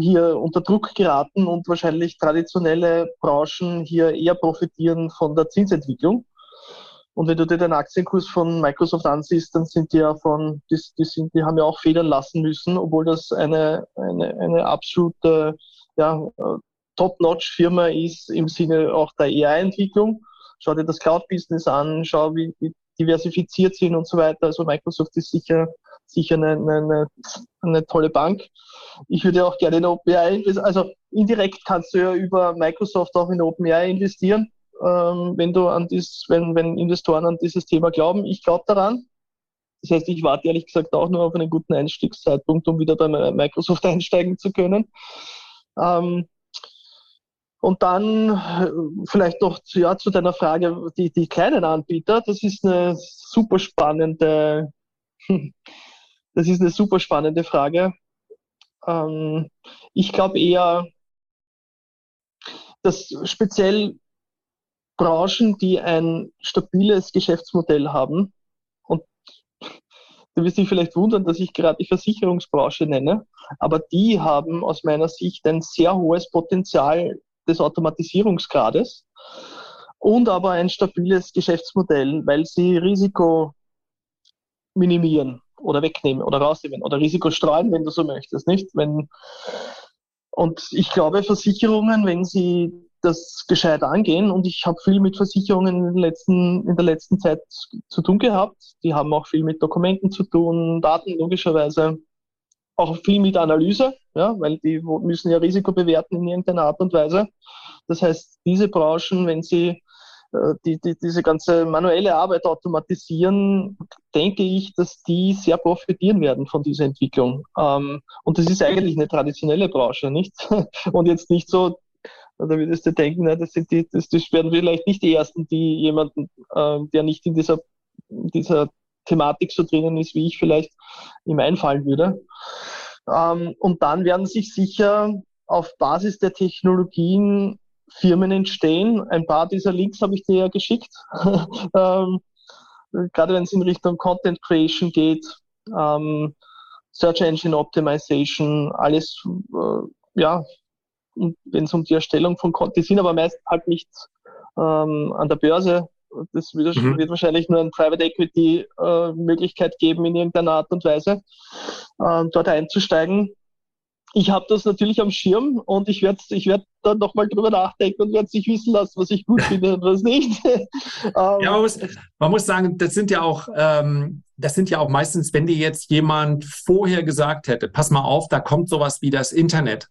hier unter Druck geraten und wahrscheinlich traditionelle Branchen hier eher profitieren von der Zinsentwicklung. Und wenn du dir den Aktienkurs von Microsoft ansiehst, dann sind die ja von, die, die, sind, die haben ja auch federn lassen müssen, obwohl das eine, eine, eine absolute ja, Top-Notch-Firma ist im Sinne auch der AI-Entwicklung. Schau dir das Cloud-Business an, schau, wie, wie diversifiziert sind und so weiter. Also Microsoft ist sicher, sicher eine, eine, eine tolle Bank. Ich würde auch gerne in OpenAI investieren. Also indirekt kannst du ja über Microsoft auch in OpenAI investieren ähm, wenn du an dies, wenn, wenn Investoren an dieses Thema glauben. Ich glaube daran. Das heißt, ich warte ehrlich gesagt auch nur auf einen guten Einstiegszeitpunkt, um wieder bei Microsoft einsteigen zu können. Ähm, und dann äh, vielleicht noch zu, ja, zu deiner Frage, die, die kleinen Anbieter, das ist eine super spannende, das ist eine super spannende Frage. Ähm, ich glaube eher, dass speziell Branchen, die ein stabiles Geschäftsmodell haben. Und du wirst dich vielleicht wundern, dass ich gerade die Versicherungsbranche nenne, aber die haben aus meiner Sicht ein sehr hohes Potenzial des Automatisierungsgrades und aber ein stabiles Geschäftsmodell, weil sie Risiko minimieren oder wegnehmen oder rausnehmen oder Risiko streuen, wenn du so möchtest, nicht? Wenn, und ich glaube, Versicherungen, wenn sie das gescheit angehen. Und ich habe viel mit Versicherungen in, letzten, in der letzten Zeit zu tun gehabt. Die haben auch viel mit Dokumenten zu tun, Daten logischerweise, auch viel mit Analyse, ja, weil die müssen ja Risiko bewerten in irgendeiner Art und Weise. Das heißt, diese Branchen, wenn sie die, die, diese ganze manuelle Arbeit automatisieren, denke ich, dass die sehr profitieren werden von dieser Entwicklung. Ähm, und das ist eigentlich eine traditionelle Branche, nicht? Und jetzt nicht so da würdest du denken, na, das, sind die, das, das werden vielleicht nicht die Ersten, die jemanden, äh, der nicht in dieser, dieser Thematik so drinnen ist, wie ich vielleicht ihm einfallen würde. Ähm, und dann werden sich sicher auf Basis der Technologien Firmen entstehen. Ein paar dieser Links habe ich dir ja geschickt. ähm, gerade wenn es in Richtung Content Creation geht, ähm, Search Engine Optimization, alles äh, ja, wenn es um die Erstellung von Konten, die sind aber meist halt nicht ähm, an der Börse. Das wird, mhm. wird wahrscheinlich nur eine Private Equity äh, Möglichkeit geben, in irgendeiner Art und Weise äh, dort einzusteigen. Ich habe das natürlich am Schirm und ich werde ich werd dann nochmal drüber nachdenken und werde sich wissen lassen, was ich gut finde und was nicht. ähm, ja, man muss, man muss sagen, das sind ja auch, ähm, das sind ja auch meistens, wenn dir jetzt jemand vorher gesagt hätte, pass mal auf, da kommt sowas wie das Internet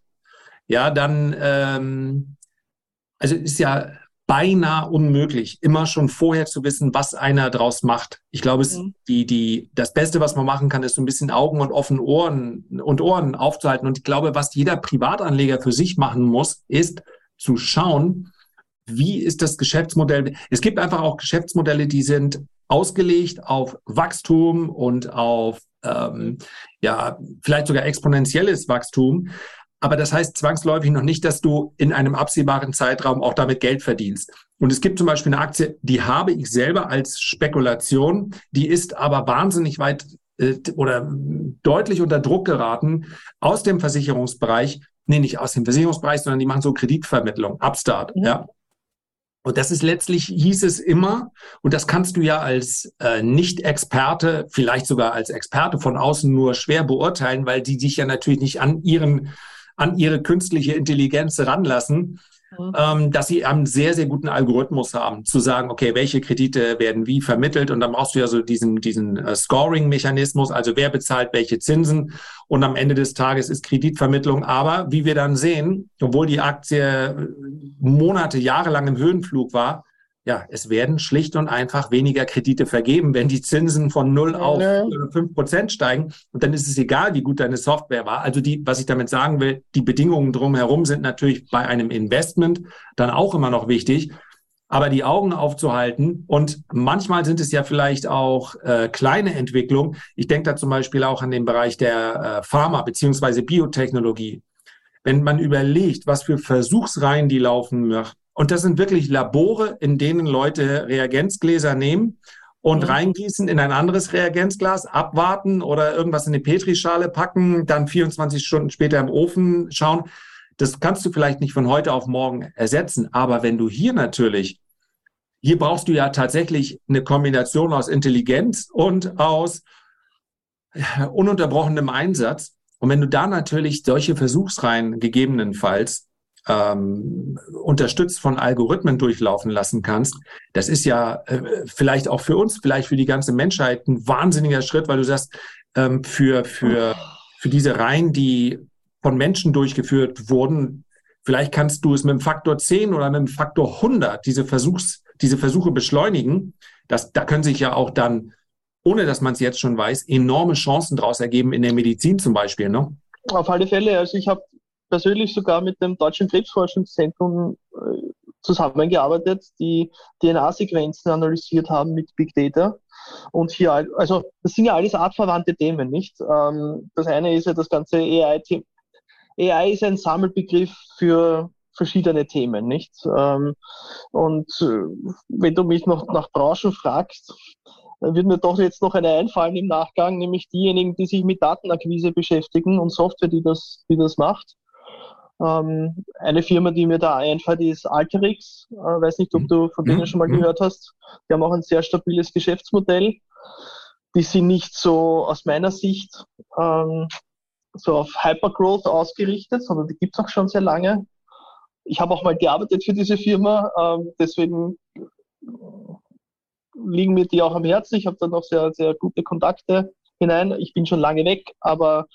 ja, dann, ähm, also ist ja beinahe unmöglich, immer schon vorher zu wissen, was einer draus macht. Ich glaube, es, mhm. die, die, das Beste, was man machen kann, ist so ein bisschen Augen und offene Ohren und Ohren aufzuhalten. Und ich glaube, was jeder Privatanleger für sich machen muss, ist zu schauen, wie ist das Geschäftsmodell? Es gibt einfach auch Geschäftsmodelle, die sind ausgelegt auf Wachstum und auf ähm, ja vielleicht sogar exponentielles Wachstum. Aber das heißt zwangsläufig noch nicht, dass du in einem absehbaren Zeitraum auch damit Geld verdienst. Und es gibt zum Beispiel eine Aktie, die habe ich selber als Spekulation, die ist aber wahnsinnig weit äh, oder deutlich unter Druck geraten aus dem Versicherungsbereich. Nee, nicht aus dem Versicherungsbereich, sondern die machen so Kreditvermittlung, Upstart, mhm. ja. Und das ist letztlich, hieß es immer, und das kannst du ja als äh, Nicht-Experte, vielleicht sogar als Experte von außen nur schwer beurteilen, weil die dich ja natürlich nicht an ihren an ihre künstliche Intelligenz ranlassen, mhm. ähm, dass sie einen sehr, sehr guten Algorithmus haben, zu sagen, okay, welche Kredite werden wie vermittelt und dann brauchst du ja so diesen, diesen äh, Scoring-Mechanismus, also wer bezahlt welche Zinsen und am Ende des Tages ist Kreditvermittlung. Aber wie wir dann sehen, obwohl die Aktie äh, Monate, Jahre lang im Höhenflug war, ja, es werden schlicht und einfach weniger Kredite vergeben, wenn die Zinsen von 0 auf fünf Prozent steigen. Und dann ist es egal, wie gut deine Software war. Also die, was ich damit sagen will, die Bedingungen drumherum sind natürlich bei einem Investment dann auch immer noch wichtig. Aber die Augen aufzuhalten und manchmal sind es ja vielleicht auch äh, kleine Entwicklungen. Ich denke da zum Beispiel auch an den Bereich der äh, Pharma beziehungsweise Biotechnologie. Wenn man überlegt, was für Versuchsreihen die laufen und das sind wirklich Labore, in denen Leute Reagenzgläser nehmen und mhm. reingießen in ein anderes Reagenzglas, abwarten oder irgendwas in eine Petrischale packen, dann 24 Stunden später im Ofen schauen. Das kannst du vielleicht nicht von heute auf morgen ersetzen. Aber wenn du hier natürlich hier brauchst du ja tatsächlich eine Kombination aus Intelligenz und aus ununterbrochenem Einsatz. Und wenn du da natürlich solche Versuchsreihen gegebenenfalls ähm, unterstützt von Algorithmen durchlaufen lassen kannst, das ist ja äh, vielleicht auch für uns, vielleicht für die ganze Menschheit ein wahnsinniger Schritt, weil du sagst, ähm, für, für, für diese Reihen, die von Menschen durchgeführt wurden, vielleicht kannst du es mit dem Faktor 10 oder mit dem Faktor 100 diese Versuchs, diese Versuche beschleunigen. Das, da können sich ja auch dann, ohne dass man es jetzt schon weiß, enorme Chancen daraus ergeben in der Medizin zum Beispiel. Ne? Auf alle Fälle. Also ich habe persönlich sogar mit dem Deutschen Krebsforschungszentrum äh, zusammengearbeitet, die DNA-Sequenzen analysiert haben mit Big Data. Und hier, also das sind ja alles artverwandte Themen, nicht? Ähm, das eine ist ja das ganze AI-Thema. AI ist ein Sammelbegriff für verschiedene Themen, nicht? Ähm, und äh, wenn du mich noch nach Branchen fragst, wird mir doch jetzt noch eine einfallen im Nachgang, nämlich diejenigen, die sich mit Datenakquise beschäftigen und Software, die das, die das macht. Ähm, eine Firma, die mir da einfällt, ist Alterix. Äh, weiß nicht, ob du von denen schon mal mhm. gehört hast. Die haben auch ein sehr stabiles Geschäftsmodell. Die sind nicht so aus meiner Sicht ähm, so auf Hypergrowth ausgerichtet, sondern die gibt es auch schon sehr lange. Ich habe auch mal gearbeitet für diese Firma, ähm, deswegen liegen mir die auch am Herzen. Ich habe da noch sehr, sehr gute Kontakte hinein. Ich bin schon lange weg, aber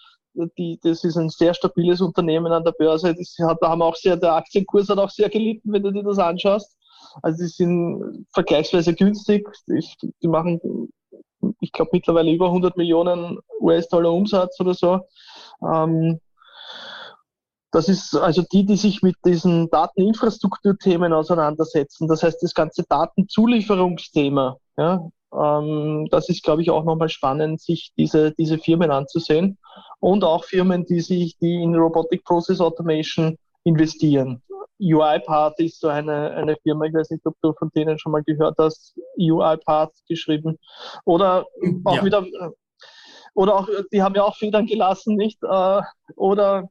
die, das ist ein sehr stabiles Unternehmen an der Börse. Das hat, da haben auch sehr, der Aktienkurs hat auch sehr gelitten, wenn du dir das anschaust. Also die sind vergleichsweise günstig. Die, die machen, ich glaube, mittlerweile über 100 Millionen US-Dollar Umsatz oder so. Ähm, das ist also die, die sich mit diesen Dateninfrastrukturthemen auseinandersetzen. Das heißt, das ganze Datenzulieferungsthema, ja, ähm, das ist, glaube ich, auch nochmal spannend, sich diese, diese Firmen anzusehen. Und auch Firmen, die sich, die in Robotic Process Automation investieren. UiPath ist so eine, eine Firma, ich weiß nicht, ob du von denen schon mal gehört hast, UiPath geschrieben. Oder auch ja. wieder, oder auch, die haben ja auch Federn gelassen, nicht? Äh, oder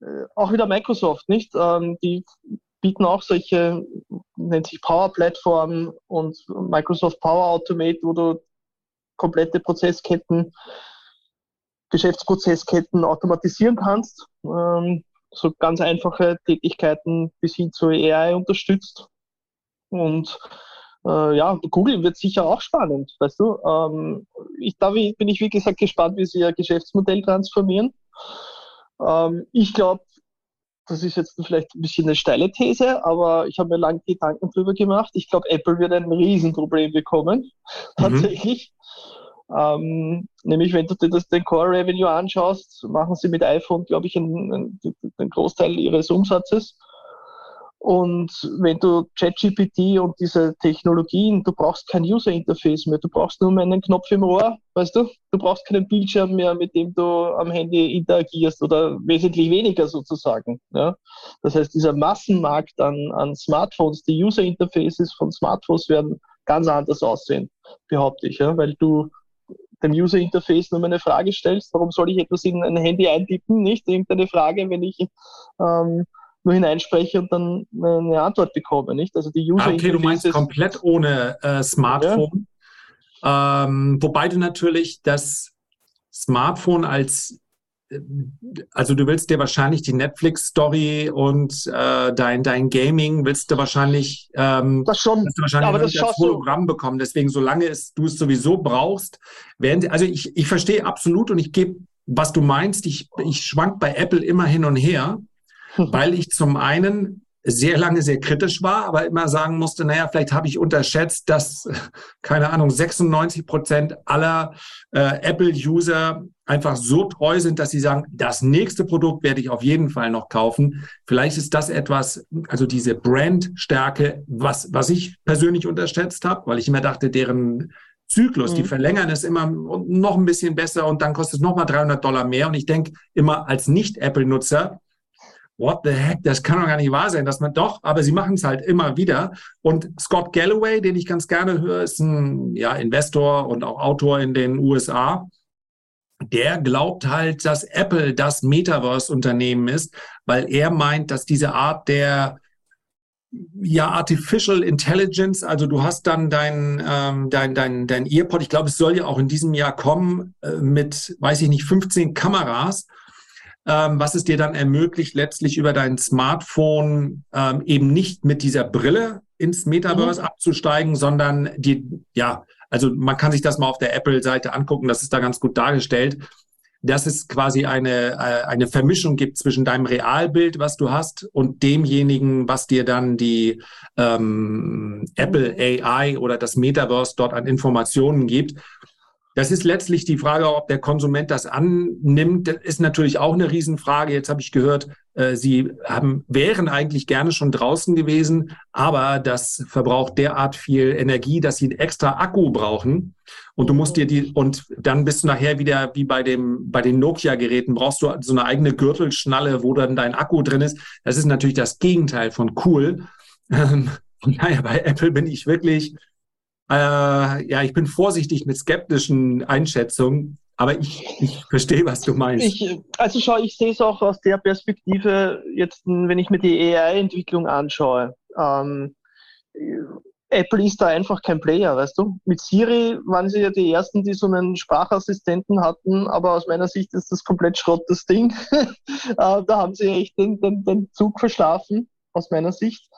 äh, auch wieder Microsoft, nicht? Ähm, die bieten auch solche, nennt sich Power Platform und Microsoft Power Automate, wo du komplette Prozessketten, Geschäftsprozessketten automatisieren kannst. Ähm, so ganz einfache Tätigkeiten bis hin zu AI unterstützt. Und äh, ja, Google wird sicher auch spannend, weißt du. Ähm, ich, da bin ich, wie gesagt, gespannt, wie sie ihr Geschäftsmodell transformieren. Ähm, ich glaube, das ist jetzt vielleicht ein bisschen eine steile These, aber ich habe mir lange Gedanken drüber gemacht. Ich glaube, Apple wird ein Riesenproblem bekommen, mhm. tatsächlich. Ähm, nämlich, wenn du dir das, den Core Revenue anschaust, machen sie mit iPhone, glaube ich, einen, einen, einen Großteil ihres Umsatzes. Und wenn du ChatGPT und diese Technologien, du brauchst kein User Interface mehr, du brauchst nur einen Knopf im Ohr, weißt du? Du brauchst keinen Bildschirm mehr, mit dem du am Handy interagierst oder wesentlich weniger sozusagen. Ja? Das heißt, dieser Massenmarkt an, an Smartphones, die User Interfaces von Smartphones werden ganz anders aussehen, behaupte ich, ja? weil du dem User Interface nur eine Frage stellst, warum soll ich etwas in ein Handy eintippen, nicht irgendeine Frage, wenn ich ähm, nur hineinspreche und dann eine Antwort bekomme, nicht? Also die User ah, Okay, du meinst komplett ohne äh, Smartphone. Ja. Ähm, wobei du natürlich das Smartphone als also du willst dir wahrscheinlich die Netflix-Story und äh, dein, dein Gaming willst du wahrscheinlich, ähm, das schon, du wahrscheinlich aber das als Hologramm bekommen. Deswegen, solange es, du es sowieso brauchst, werden also ich, ich verstehe absolut und ich gebe, was du meinst. Ich, ich schwank bei Apple immer hin und her weil ich zum einen sehr lange sehr kritisch war, aber immer sagen musste, naja, vielleicht habe ich unterschätzt, dass, keine Ahnung, 96 Prozent aller äh, Apple-User einfach so treu sind, dass sie sagen, das nächste Produkt werde ich auf jeden Fall noch kaufen. Vielleicht ist das etwas, also diese Brandstärke, was, was ich persönlich unterschätzt habe, weil ich immer dachte, deren Zyklus, mhm. die verlängern es immer noch ein bisschen besser und dann kostet es nochmal 300 Dollar mehr. Und ich denke immer als Nicht-Apple-Nutzer, what the heck, das kann doch gar nicht wahr sein, dass man doch, aber sie machen es halt immer wieder. Und Scott Galloway, den ich ganz gerne höre, ist ein ja, Investor und auch Autor in den USA. Der glaubt halt, dass Apple das Metaverse-Unternehmen ist, weil er meint, dass diese Art der ja, Artificial Intelligence, also du hast dann dein, ähm, dein, dein, dein Earpod, ich glaube, es soll ja auch in diesem Jahr kommen, äh, mit, weiß ich nicht, 15 Kameras, ähm, was es dir dann ermöglicht, letztlich über dein Smartphone ähm, eben nicht mit dieser Brille ins Metaverse mhm. abzusteigen, sondern die, ja, also man kann sich das mal auf der Apple-Seite angucken, das ist da ganz gut dargestellt dass es quasi eine, äh, eine Vermischung gibt zwischen deinem Realbild, was du hast, und demjenigen, was dir dann die ähm, Apple AI oder das Metaverse dort an Informationen gibt. Das ist letztlich die Frage, ob der Konsument das annimmt. Das ist natürlich auch eine Riesenfrage. Jetzt habe ich gehört, äh, Sie haben, wären eigentlich gerne schon draußen gewesen, aber das verbraucht derart viel Energie, dass Sie einen extra Akku brauchen. Und du musst dir die, und dann bist du nachher wieder wie bei dem, bei den Nokia-Geräten, brauchst du so eine eigene Gürtelschnalle, wo dann dein Akku drin ist. Das ist natürlich das Gegenteil von cool. Ähm, naja, bei Apple bin ich wirklich äh, ja, ich bin vorsichtig mit skeptischen Einschätzungen, aber ich, ich verstehe, was du meinst. Ich, also schau, ich sehe es auch aus der Perspektive, jetzt, wenn ich mir die AI-Entwicklung anschaue. Ähm, Apple ist da einfach kein Player, weißt du? Mit Siri waren sie ja die ersten, die so einen Sprachassistenten hatten, aber aus meiner Sicht ist das komplett Schrott, das Ding. äh, da haben sie echt den, den, den Zug verschlafen aus meiner Sicht.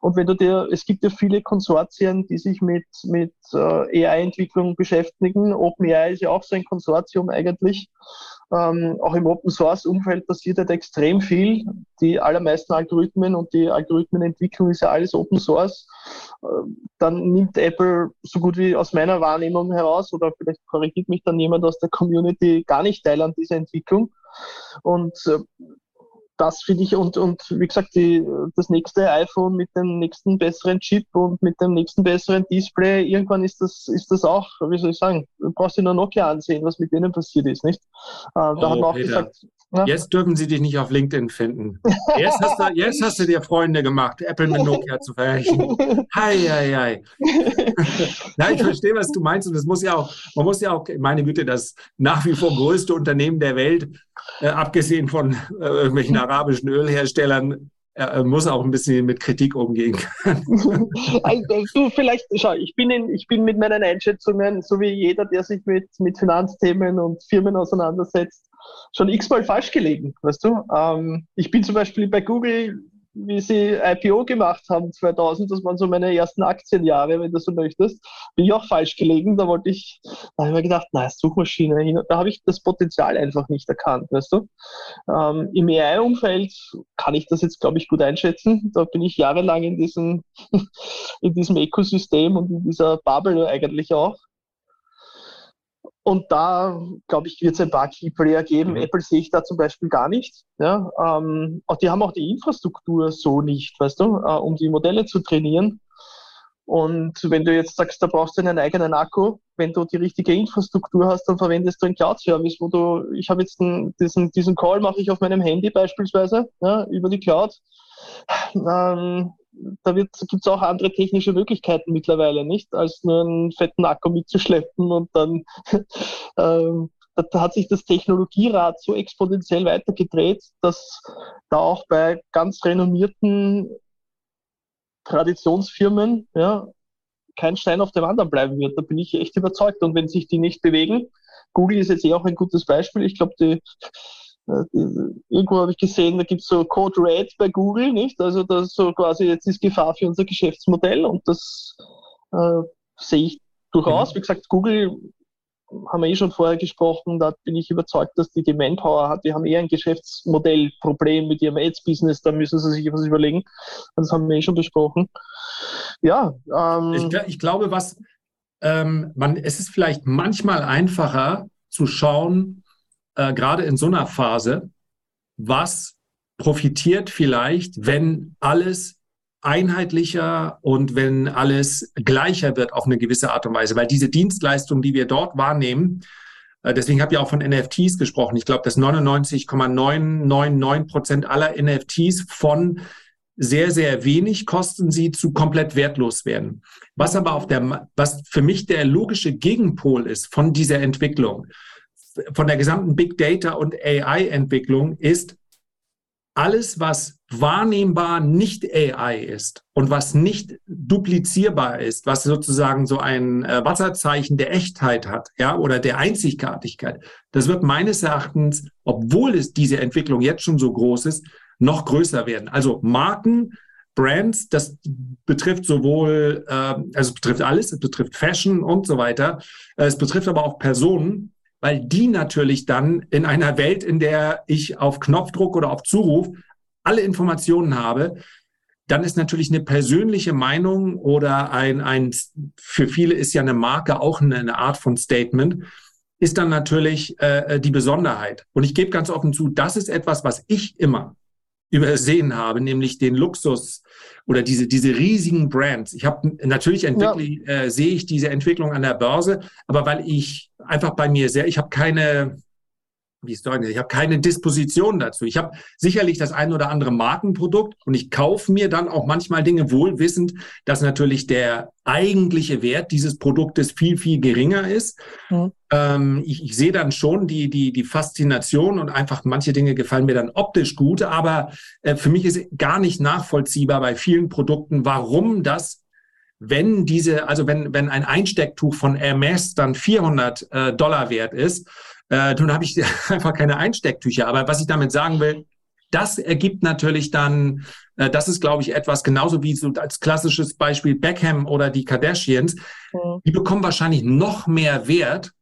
Und wenn du dir, es gibt ja viele Konsortien, die sich mit, mit äh, AI-Entwicklung beschäftigen. OpenAI ist ja auch so ein Konsortium eigentlich. Ähm, auch im Open Source Umfeld passiert halt extrem viel. Die allermeisten Algorithmen und die Algorithmenentwicklung ist ja alles Open Source. Äh, dann nimmt Apple so gut wie aus meiner Wahrnehmung heraus oder vielleicht korrigiert mich dann jemand aus der Community gar nicht teil an dieser Entwicklung. Und äh, das finde ich und, und wie gesagt, die, das nächste iPhone mit dem nächsten besseren Chip und mit dem nächsten besseren Display, irgendwann ist das, ist das auch, wie soll ich sagen, du brauchst dir nur Nokia ansehen, was mit denen passiert ist, nicht? Äh, da oh, hat man auch Peter. gesagt, ja. Jetzt dürfen sie dich nicht auf LinkedIn finden. Jetzt hast, du, jetzt hast du dir Freunde gemacht, Apple mit Nokia zu vergleichen. Hei, hei, hei. ja, ich verstehe, was du meinst. Und es muss ja auch, man muss ja auch, meine Güte, das nach wie vor größte Unternehmen der Welt, äh, abgesehen von äh, irgendwelchen arabischen Ölherstellern, er muss auch ein bisschen mit Kritik umgehen also, du, vielleicht, schau, ich bin, in, ich bin mit meinen Einschätzungen, so wie jeder, der sich mit, mit Finanzthemen und Firmen auseinandersetzt, schon x-mal falsch gelegen, weißt du? Ähm, ich bin zum Beispiel bei Google, wie sie IPO gemacht haben 2000, das waren so meine ersten Aktienjahre, wenn du so möchtest, bin ich auch falsch gelegen. Da wollte ich, da habe ich mir gedacht, na, Suchmaschine, da habe ich das Potenzial einfach nicht erkannt, weißt du? Ähm, Im AI-Umfeld kann ich das jetzt, glaube ich, gut einschätzen. Da bin ich jahrelang in diesem, in diesem Ökosystem und in dieser Bubble eigentlich auch. Und da, glaube ich, wird es ein paar Key-Player geben. Mhm. Apple sehe ich da zum Beispiel gar nicht. Ja, ähm, die haben auch die Infrastruktur so nicht, weißt du, äh, um die Modelle zu trainieren. Und wenn du jetzt sagst, da brauchst du einen eigenen Akku, wenn du die richtige Infrastruktur hast, dann verwendest du einen Cloud-Service, wo du, ich habe jetzt einen, diesen, diesen Call mache ich auf meinem Handy beispielsweise, ja, über die Cloud. Ähm, da gibt es auch andere technische Möglichkeiten mittlerweile, nicht, als nur einen fetten Akku mitzuschleppen und dann ähm, da hat sich das Technologierad so exponentiell weitergedreht, dass da auch bei ganz renommierten Traditionsfirmen ja, kein Stein auf dem anderen bleiben wird. Da bin ich echt überzeugt. Und wenn sich die nicht bewegen, Google ist jetzt eh auch ein gutes Beispiel. Ich glaube, die Irgendwo habe ich gesehen, da gibt es so Code Red bei Google, nicht? Also das so quasi jetzt ist Gefahr für unser Geschäftsmodell und das äh, sehe ich durchaus. Mhm. Wie gesagt, Google haben wir eh schon vorher gesprochen, da bin ich überzeugt, dass die die Manpower hat. Die haben eher ein Geschäftsmodellproblem mit ihrem Ads-Business, da müssen sie sich was überlegen. Das haben wir eh schon besprochen. Ja. Ähm, ich, ich, glaube, was ähm, man, es ist vielleicht manchmal einfacher zu schauen, äh, gerade in so einer Phase, was profitiert vielleicht, wenn alles einheitlicher und wenn alles gleicher wird auf eine gewisse Art und Weise, weil diese Dienstleistung, die wir dort wahrnehmen, äh, deswegen habe ich auch von NFTs gesprochen. Ich glaube, dass 99,999 Prozent aller NFTs von sehr, sehr wenig kosten sie zu komplett wertlos werden. Was aber auf der, was für mich der logische Gegenpol ist von dieser Entwicklung, von der gesamten Big Data und AI-Entwicklung ist, alles, was wahrnehmbar nicht AI ist und was nicht duplizierbar ist, was sozusagen so ein äh, Wasserzeichen der Echtheit hat, ja, oder der Einzigartigkeit, das wird meines Erachtens, obwohl es diese Entwicklung jetzt schon so groß ist, noch größer werden. Also Marken, Brands, das betrifft sowohl, äh, also es betrifft alles, es betrifft Fashion und so weiter. Äh, es betrifft aber auch Personen, weil die natürlich dann in einer Welt, in der ich auf Knopfdruck oder auf Zuruf alle Informationen habe, dann ist natürlich eine persönliche Meinung oder ein, ein für viele ist ja eine Marke auch eine, eine Art von Statement, ist dann natürlich äh, die Besonderheit. Und ich gebe ganz offen zu, das ist etwas, was ich immer übersehen habe, nämlich den Luxus oder diese, diese riesigen Brands. Ich habe natürlich entwickle, ja. äh, sehe ich diese Entwicklung an der Börse, aber weil ich einfach bei mir sehr, ich habe keine, wie ist das? Ich habe keine Disposition dazu. Ich habe sicherlich das ein oder andere Markenprodukt und ich kaufe mir dann auch manchmal Dinge wohl wissend, dass natürlich der eigentliche Wert dieses Produktes viel, viel geringer ist. Mhm. Ähm, ich, ich sehe dann schon die, die, die Faszination und einfach manche Dinge gefallen mir dann optisch gut, aber äh, für mich ist gar nicht nachvollziehbar bei vielen Produkten, warum das wenn diese, also wenn, wenn ein Einstecktuch von Hermes dann 400 äh, Dollar wert ist, äh, dann habe ich einfach keine Einstecktücher. Aber was ich damit sagen will, das ergibt natürlich dann, äh, das ist, glaube ich, etwas genauso wie so als klassisches Beispiel Beckham oder die Kardashians. Mhm. Die bekommen wahrscheinlich noch mehr Wert,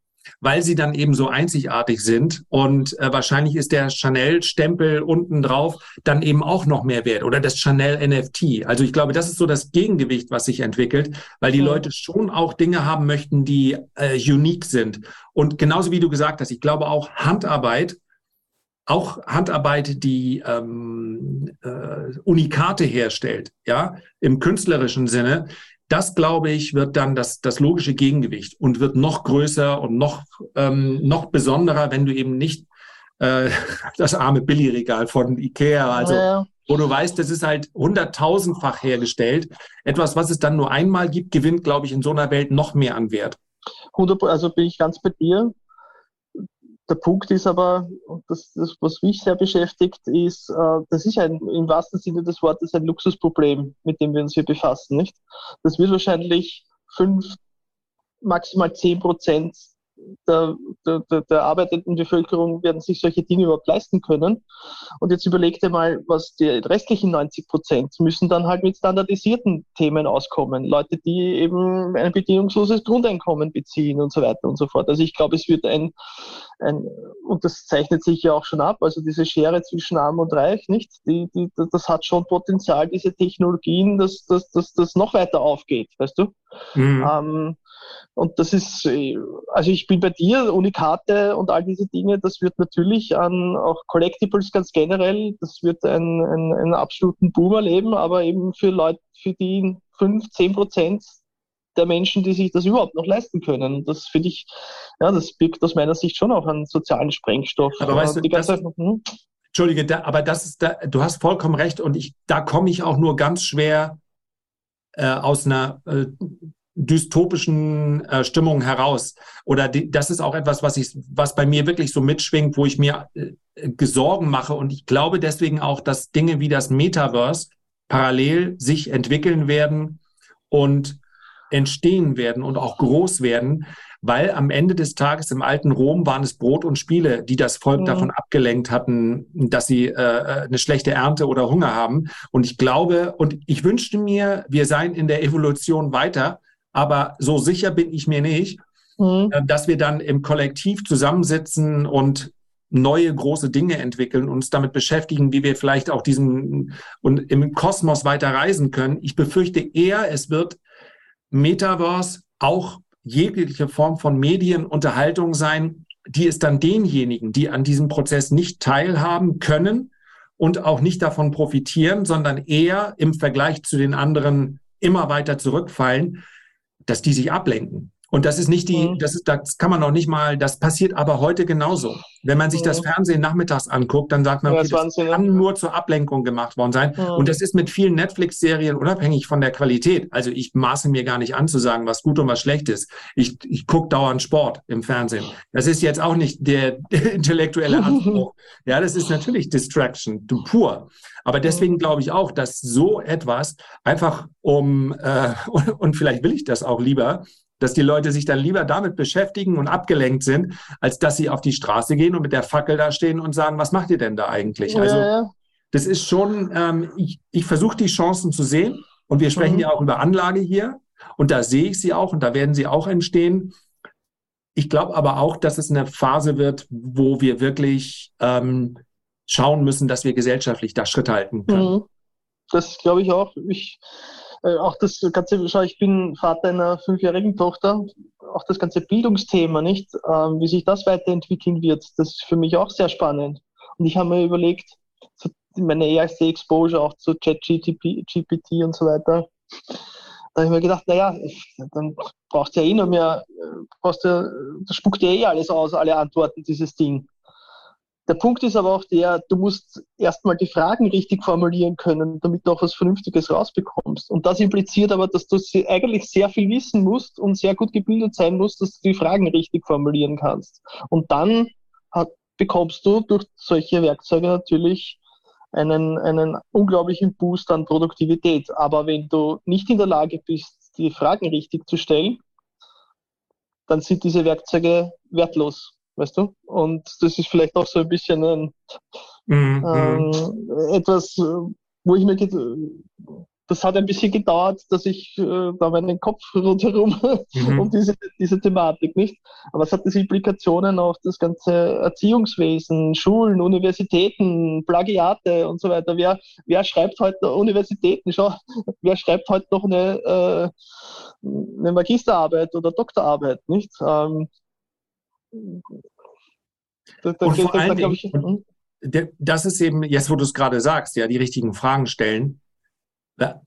weil sie dann eben so einzigartig sind. Und äh, wahrscheinlich ist der Chanel-Stempel unten drauf dann eben auch noch mehr wert oder das Chanel-NFT. Also ich glaube, das ist so das Gegengewicht, was sich entwickelt, weil die. Leute schon auch Dinge haben möchten, die äh, unique sind. Und genauso wie du gesagt hast, ich glaube auch Handarbeit, auch Handarbeit, die ähm, äh, Unikate herstellt, ja, im künstlerischen Sinne, das, glaube ich, wird dann das, das logische Gegengewicht und wird noch größer und noch, ähm, noch besonderer, wenn du eben nicht äh, das arme Billigregal von Ikea, also ja. wo du weißt, das ist halt hunderttausendfach hergestellt. Etwas, was es dann nur einmal gibt, gewinnt, glaube ich, in so einer Welt noch mehr an Wert. 100, also bin ich ganz bei dir. Der Punkt ist aber, und das, das, was mich sehr beschäftigt, ist, äh, das ist ein, im wahrsten Sinne des Wortes ein Luxusproblem, mit dem wir uns hier befassen, nicht? Das wird wahrscheinlich fünf, maximal zehn Prozent der, der, der arbeitenden Bevölkerung werden sich solche Dinge überhaupt leisten können. Und jetzt überleg dir mal, was die restlichen 90 Prozent müssen dann halt mit standardisierten Themen auskommen. Leute, die eben ein bedingungsloses Grundeinkommen beziehen und so weiter und so fort. Also ich glaube, es wird ein, ein, und das zeichnet sich ja auch schon ab, also diese Schere zwischen Arm und Reich, nicht? Die, die, das hat schon Potenzial, diese Technologien, dass das, das, das noch weiter aufgeht, weißt du? Mhm. Ähm, und das ist, also ich bin bei dir, Unikate und all diese Dinge, das wird natürlich an auch Collectibles ganz generell, das wird einen, einen, einen absoluten Boom erleben, aber eben für Leute, für die 5, 10 Prozent der Menschen, die sich das überhaupt noch leisten können. Und das finde ich, ja, das birgt aus meiner Sicht schon auch einen sozialen Sprengstoff. Aber weißt du, das, hm? Entschuldige, da, aber das ist, da, du hast vollkommen recht und ich, da komme ich auch nur ganz schwer äh, aus einer äh, dystopischen äh, Stimmung heraus. Oder die, das ist auch etwas, was ich, was bei mir wirklich so mitschwingt, wo ich mir äh, Gesorgen mache. Und ich glaube deswegen auch, dass Dinge wie das Metaverse parallel sich entwickeln werden und entstehen werden und auch groß werden, weil am Ende des Tages im alten Rom waren es Brot und Spiele, die das Volk mhm. davon abgelenkt hatten, dass sie äh, äh, eine schlechte Ernte oder Hunger haben. Und ich glaube, und ich wünschte mir, wir seien in der Evolution weiter, aber so sicher bin ich mir nicht, mhm. Äh, dass wir dann im Kollektiv zusammensitzen und neue große Dinge entwickeln, uns damit beschäftigen, wie wir vielleicht auch diesen und im Kosmos weiter reisen können. Ich befürchte eher, es wird Metaverse auch jegliche Form von Medienunterhaltung sein, die es dann denjenigen, die an diesem Prozess nicht teilhaben können und auch nicht davon profitieren, sondern eher im Vergleich zu den anderen immer weiter zurückfallen, dass die sich ablenken. Und das ist nicht die, mhm. das ist, das kann man noch nicht mal, das passiert aber heute genauso. Wenn man sich mhm. das Fernsehen nachmittags anguckt, dann sagt man, okay, das kann nur zur Ablenkung gemacht worden sein. Mhm. Und das ist mit vielen Netflix-Serien unabhängig von der Qualität. Also ich maße mir gar nicht an zu sagen, was gut und was schlecht ist. Ich, ich gucke dauernd Sport im Fernsehen. Das ist jetzt auch nicht der, der intellektuelle Anspruch. ja, das ist natürlich Distraction, du pur. Aber deswegen glaube ich auch, dass so etwas einfach um, äh, und, und vielleicht will ich das auch lieber, dass die Leute sich dann lieber damit beschäftigen und abgelenkt sind, als dass sie auf die Straße gehen und mit der Fackel da stehen und sagen, was macht ihr denn da eigentlich? Ja, also das ist schon, ähm, ich, ich versuche die Chancen zu sehen und wir sprechen mhm. ja auch über Anlage hier und da sehe ich sie auch und da werden sie auch entstehen. Ich glaube aber auch, dass es eine Phase wird, wo wir wirklich ähm, schauen müssen, dass wir gesellschaftlich da Schritt halten können. Mhm. Das glaube ich auch. Ich, äh, auch das ganze, schau, ich bin Vater einer fünfjährigen Tochter, auch das ganze Bildungsthema, nicht, ähm, wie sich das weiterentwickeln wird, das ist für mich auch sehr spannend. Und ich habe mir überlegt, so meine erste Exposure auch zu ChatGPT und so weiter, da habe ich mir gedacht, naja, dann braucht ja eh noch mehr, äh, brauchst ja, das spuckt ja eh alles aus, alle Antworten, dieses Ding. Der Punkt ist aber auch der, du musst erstmal die Fragen richtig formulieren können, damit du auch was Vernünftiges rausbekommst. Und das impliziert aber, dass du eigentlich sehr viel wissen musst und sehr gut gebildet sein musst, dass du die Fragen richtig formulieren kannst. Und dann hat, bekommst du durch solche Werkzeuge natürlich einen, einen unglaublichen Boost an Produktivität. Aber wenn du nicht in der Lage bist, die Fragen richtig zu stellen, dann sind diese Werkzeuge wertlos weißt du? Und das ist vielleicht auch so ein bisschen ein, mhm. ähm, etwas, wo ich mir, das hat ein bisschen gedauert, dass ich äh, da meinen Kopf rundherum mhm. um diese, diese Thematik, nicht? Aber es hat diese Implikationen auf das ganze Erziehungswesen, Schulen, Universitäten, Plagiate und so weiter. Wer, wer schreibt heute Universitäten? Schau, wer schreibt heute noch eine, äh, eine Magisterarbeit oder Doktorarbeit, nicht? Ähm, das, das, und vor das, allen Dingen, ich, das ist eben, jetzt wo du es gerade sagst, ja, die richtigen Fragen stellen.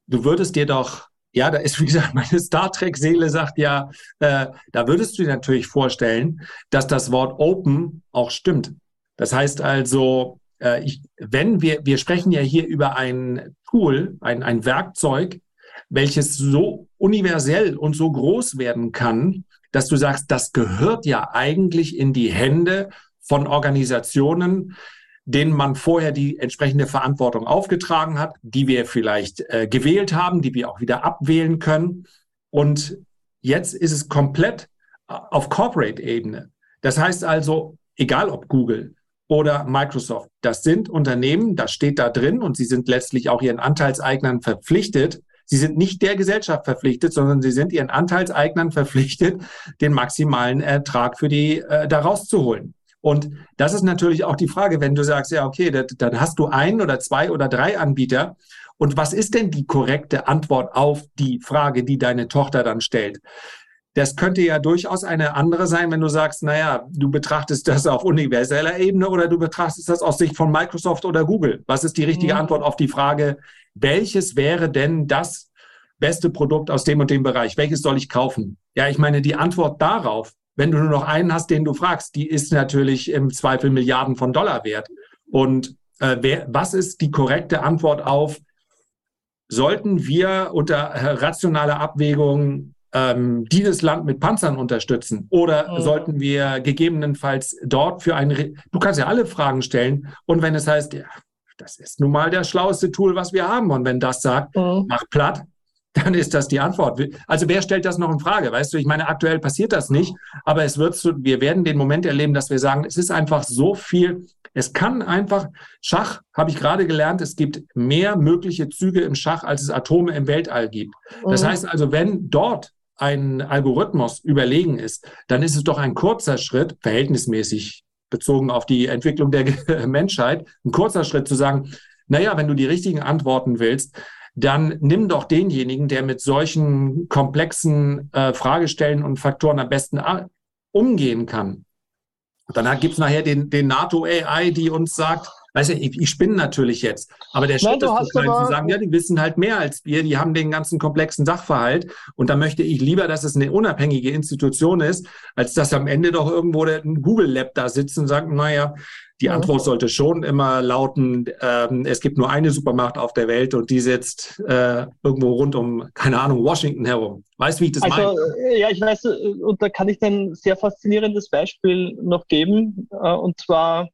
Du würdest dir doch, ja, da ist, wie gesagt, meine Star Trek-Seele sagt ja, äh, da würdest du dir natürlich vorstellen, dass das Wort Open auch stimmt. Das heißt also, äh, ich, wenn wir, wir sprechen ja hier über ein Tool, ein, ein Werkzeug, welches so universell und so groß werden kann, dass du sagst, das gehört ja eigentlich in die Hände von Organisationen, denen man vorher die entsprechende Verantwortung aufgetragen hat, die wir vielleicht äh, gewählt haben, die wir auch wieder abwählen können. Und jetzt ist es komplett äh, auf Corporate-Ebene. Das heißt also, egal ob Google oder Microsoft, das sind Unternehmen, das steht da drin und sie sind letztlich auch ihren Anteilseignern verpflichtet, Sie sind nicht der Gesellschaft verpflichtet, sondern sie sind ihren Anteilseignern verpflichtet, den maximalen Ertrag für die äh, da rauszuholen. Und das ist natürlich auch die Frage, wenn du sagst, ja, okay, dann hast du ein oder zwei oder drei Anbieter. Und was ist denn die korrekte Antwort auf die Frage, die deine Tochter dann stellt? Das könnte ja durchaus eine andere sein, wenn du sagst, naja, du betrachtest das auf universeller Ebene oder du betrachtest das aus Sicht von Microsoft oder Google. Was ist die richtige mhm. Antwort auf die Frage, welches wäre denn das beste Produkt aus dem und dem Bereich? Welches soll ich kaufen? Ja, ich meine, die Antwort darauf, wenn du nur noch einen hast, den du fragst, die ist natürlich im Zweifel Milliarden von Dollar wert. Und äh, wer, was ist die korrekte Antwort auf, sollten wir unter rationaler Abwägung ähm, dieses Land mit Panzern unterstützen? Oder mhm. sollten wir gegebenenfalls dort für ein, Re du kannst ja alle Fragen stellen. Und wenn es heißt, ja, das ist nun mal das schlaueste Tool, was wir haben. Und wenn das sagt, mhm. mach platt, dann ist das die Antwort. Also wer stellt das noch in Frage? Weißt du, ich meine, aktuell passiert das nicht, aber es wird so, wir werden den Moment erleben, dass wir sagen, es ist einfach so viel. Es kann einfach, Schach habe ich gerade gelernt, es gibt mehr mögliche Züge im Schach, als es Atome im Weltall gibt. Das mhm. heißt also, wenn dort ein Algorithmus überlegen ist, dann ist es doch ein kurzer Schritt, verhältnismäßig bezogen auf die Entwicklung der Menschheit, ein kurzer Schritt zu sagen, naja, wenn du die richtigen Antworten willst, dann nimm doch denjenigen, der mit solchen komplexen äh, Fragestellen und Faktoren am besten umgehen kann. Dann gibt es nachher den, den NATO AI, die uns sagt, Weißt du, ich, ich spinne natürlich jetzt, aber der Schritt Nein, ist zu sagen, ja, die wissen halt mehr als wir, die haben den ganzen komplexen Sachverhalt und da möchte ich lieber, dass es eine unabhängige Institution ist, als dass am Ende doch irgendwo der, ein Google Lab da sitzt und sagt, naja, die. Antwort sollte schon immer lauten, ähm, es gibt nur eine Supermacht auf der Welt und die sitzt äh, irgendwo rund um, keine Ahnung, Washington herum. Weißt du, wie ich das also, meine? Äh, ja, ich weiß, äh, und da kann ich ein sehr faszinierendes Beispiel noch geben. Äh, und zwar,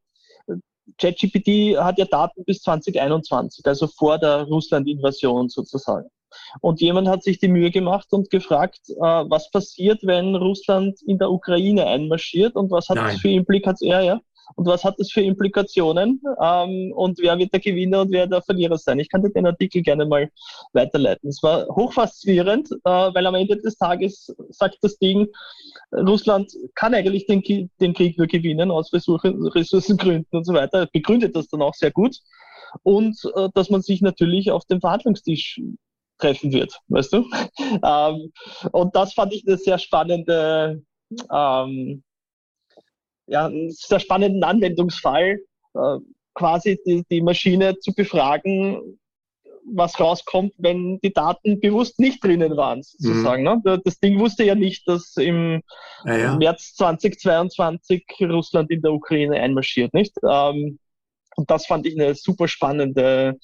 ChatGPT hat ja Daten bis 2021, also vor der Russland-Invasion sozusagen. Und jemand hat sich die Mühe gemacht und gefragt, äh, was passiert, wenn Russland in der Ukraine einmarschiert und was hat Nein. das für Implikationen? Ja, ja und was hat das für Implikationen ähm, und wer wird der Gewinner und wer der Verlierer sein. Ich kann dir den Artikel gerne mal weiterleiten. Es war hochfaszinierend, äh, weil am Ende des Tages sagt das Ding, Russland kann eigentlich den, den Krieg nur gewinnen aus Ressourcengründen und so weiter, begründet das dann auch sehr gut und äh, dass man sich natürlich auf dem Verhandlungstisch treffen wird, weißt du? ähm, und das fand ich eine sehr spannende ähm, ja, einen sehr spannenden Anwendungsfall, äh, quasi die, die Maschine zu befragen, was rauskommt, wenn die Daten bewusst nicht drinnen waren, sozusagen. Mhm. Ne? Das Ding wusste ja nicht, dass im ja, ja. März 2022 Russland in der Ukraine einmarschiert, nicht? Ähm, und das fand ich eine super spannende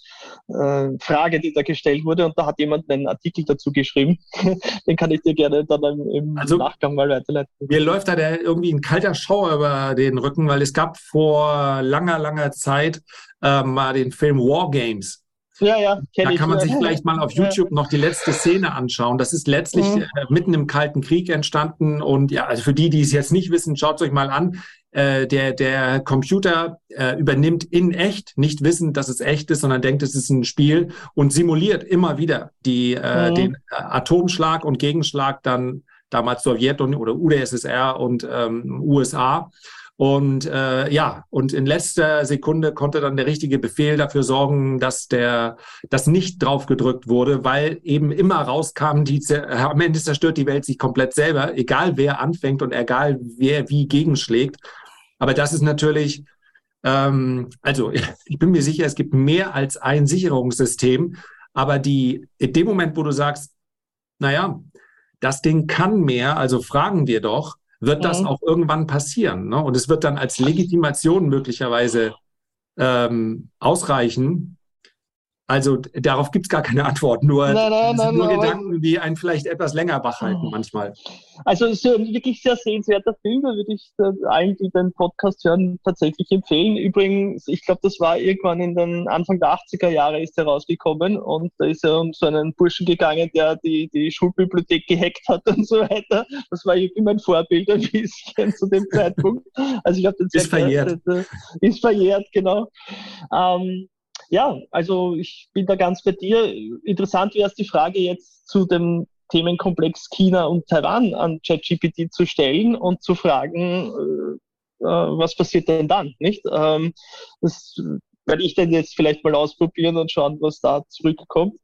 äh, Frage, die da gestellt wurde. Und da hat jemand einen Artikel dazu geschrieben. Den kann ich dir gerne dann im also, Nachgang mal weiterleiten. Mir läuft da der, irgendwie ein kalter Schauer über den Rücken, weil es gab vor langer, langer Zeit äh, mal den Film War Games. Ja, ja, da kann man sich vielleicht mal auf YouTube noch die letzte Szene anschauen. Das ist letztlich mhm. äh, mitten im Kalten Krieg entstanden. Und ja, also für die, die es jetzt nicht wissen, schaut es euch mal an. Äh, der, der Computer äh, übernimmt in echt, nicht wissend, dass es echt ist, sondern denkt, es ist ein Spiel und simuliert immer wieder die, äh, mhm. den Atomschlag und Gegenschlag dann damals Sowjetunion oder UdSSR und ähm, USA. Und äh, ja, und in letzter Sekunde konnte dann der richtige Befehl dafür sorgen, dass der das nicht drauf gedrückt wurde, weil eben immer rauskam, die am Ende zerstört die Welt sich komplett selber, egal wer anfängt und egal wer wie gegenschlägt. Aber das ist natürlich, ähm, also ich bin mir sicher, es gibt mehr als ein Sicherungssystem. Aber die, in dem Moment, wo du sagst, naja, das Ding kann mehr, also fragen wir doch, wird das mhm. auch irgendwann passieren. Ne? Und es wird dann als Legitimation möglicherweise ähm, ausreichen, also darauf gibt es gar keine Antwort, nur, nein, nein, nein, nur Gedanken, die einen vielleicht etwas länger wachhalten manchmal. Also es ist ein wirklich sehr sehenswerter Film, da würde ich allen, die den Podcast hören, tatsächlich empfehlen. Übrigens, ich glaube, das war irgendwann in den Anfang der 80er Jahre ist er rausgekommen und da ist er um so einen Burschen gegangen, der die, die Schulbibliothek gehackt hat und so weiter. Das war irgendwie mein Vorbild ein bisschen zu dem Zeitpunkt. Also ich habe den Ist verjährt. Ist verjährt, genau. Ähm, ja, also ich bin da ganz bei dir. Interessant wäre es die Frage jetzt zu dem Themenkomplex China und Taiwan an ChatGPT zu stellen und zu fragen, äh, äh, was passiert denn dann, nicht? Ähm, das werde ich dann jetzt vielleicht mal ausprobieren und schauen, was da zurückkommt.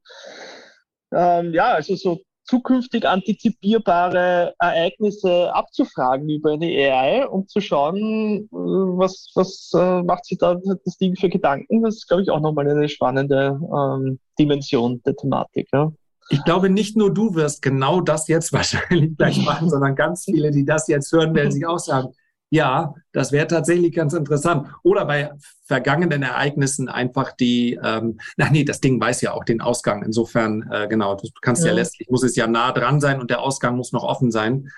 Ähm, ja, also so zukünftig antizipierbare Ereignisse abzufragen über eine AI, um zu schauen, äh, was, was äh, macht sich da das Ding für Gedanken. Das ist, glaube ich, auch nochmal eine spannende ähm, Dimension der Thematik. Ja. Ich glaube, nicht nur du wirst genau das jetzt wahrscheinlich gleich machen, sondern ganz viele, die das jetzt hören, werden sich auch sagen, ja, das wäre tatsächlich ganz interessant. Oder bei vergangenen Ereignissen einfach die, ähm, ach nee, das Ding weiß ja auch den Ausgang. Insofern, äh, genau, du kannst ja. ja letztlich, muss es ja nah dran sein und der Ausgang muss noch offen sein.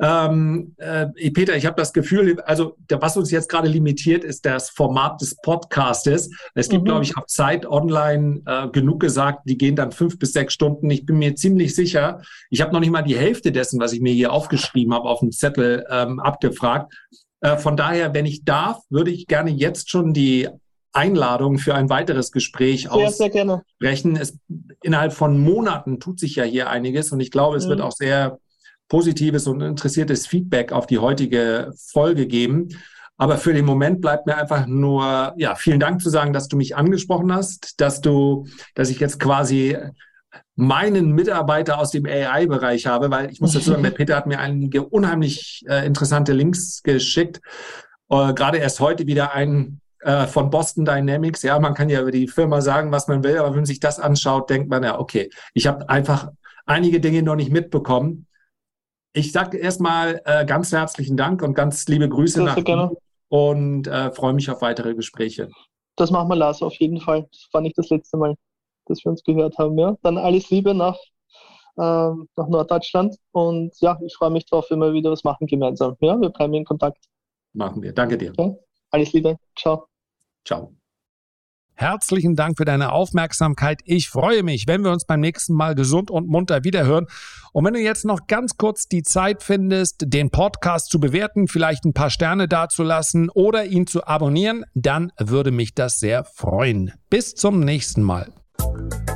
Ähm, äh, Peter, ich habe das Gefühl, also der, was uns jetzt gerade limitiert, ist das Format des Podcastes. Es gibt, mhm. glaube ich, auf Zeit online äh, genug gesagt, die gehen dann fünf bis sechs Stunden. Ich bin mir ziemlich sicher, ich habe noch nicht mal die Hälfte dessen, was ich mir hier aufgeschrieben habe, auf dem Zettel ähm, abgefragt. Äh, von daher, wenn ich darf, würde ich gerne jetzt schon die Einladung für ein weiteres Gespräch sehr, aussprechen. Es, innerhalb von Monaten tut sich ja hier einiges und ich glaube, es mhm. wird auch sehr positives und interessiertes Feedback auf die heutige Folge geben. Aber für den Moment bleibt mir einfach nur, ja, vielen Dank zu sagen, dass du mich angesprochen hast, dass du, dass ich jetzt quasi meinen Mitarbeiter aus dem AI-Bereich habe, weil ich muss dazu sagen, der Peter hat mir einige unheimlich äh, interessante Links geschickt. Äh, Gerade erst heute wieder ein äh, von Boston Dynamics. Ja, man kann ja über die Firma sagen, was man will, aber wenn man sich das anschaut, denkt man ja, okay, ich habe einfach einige Dinge noch nicht mitbekommen. Ich sage erstmal äh, ganz herzlichen Dank und ganz liebe Grüße nach gerne. und äh, freue mich auf weitere Gespräche. Das machen wir, Lars, auf jeden Fall. Das war nicht das letzte Mal, dass wir uns gehört haben. Ja? Dann alles Liebe nach, äh, nach Norddeutschland und ja, ich freue mich darauf, wenn wir wieder was machen gemeinsam. Ja, wir bleiben in Kontakt. Machen wir. Danke dir. Ja? Alles Liebe. Ciao. Ciao. Herzlichen Dank für deine Aufmerksamkeit. Ich freue mich, wenn wir uns beim nächsten Mal gesund und munter wiederhören. Und wenn du jetzt noch ganz kurz die Zeit findest, den Podcast zu bewerten, vielleicht ein paar Sterne dazulassen oder ihn zu abonnieren, dann würde mich das sehr freuen. Bis zum nächsten Mal. Thank you.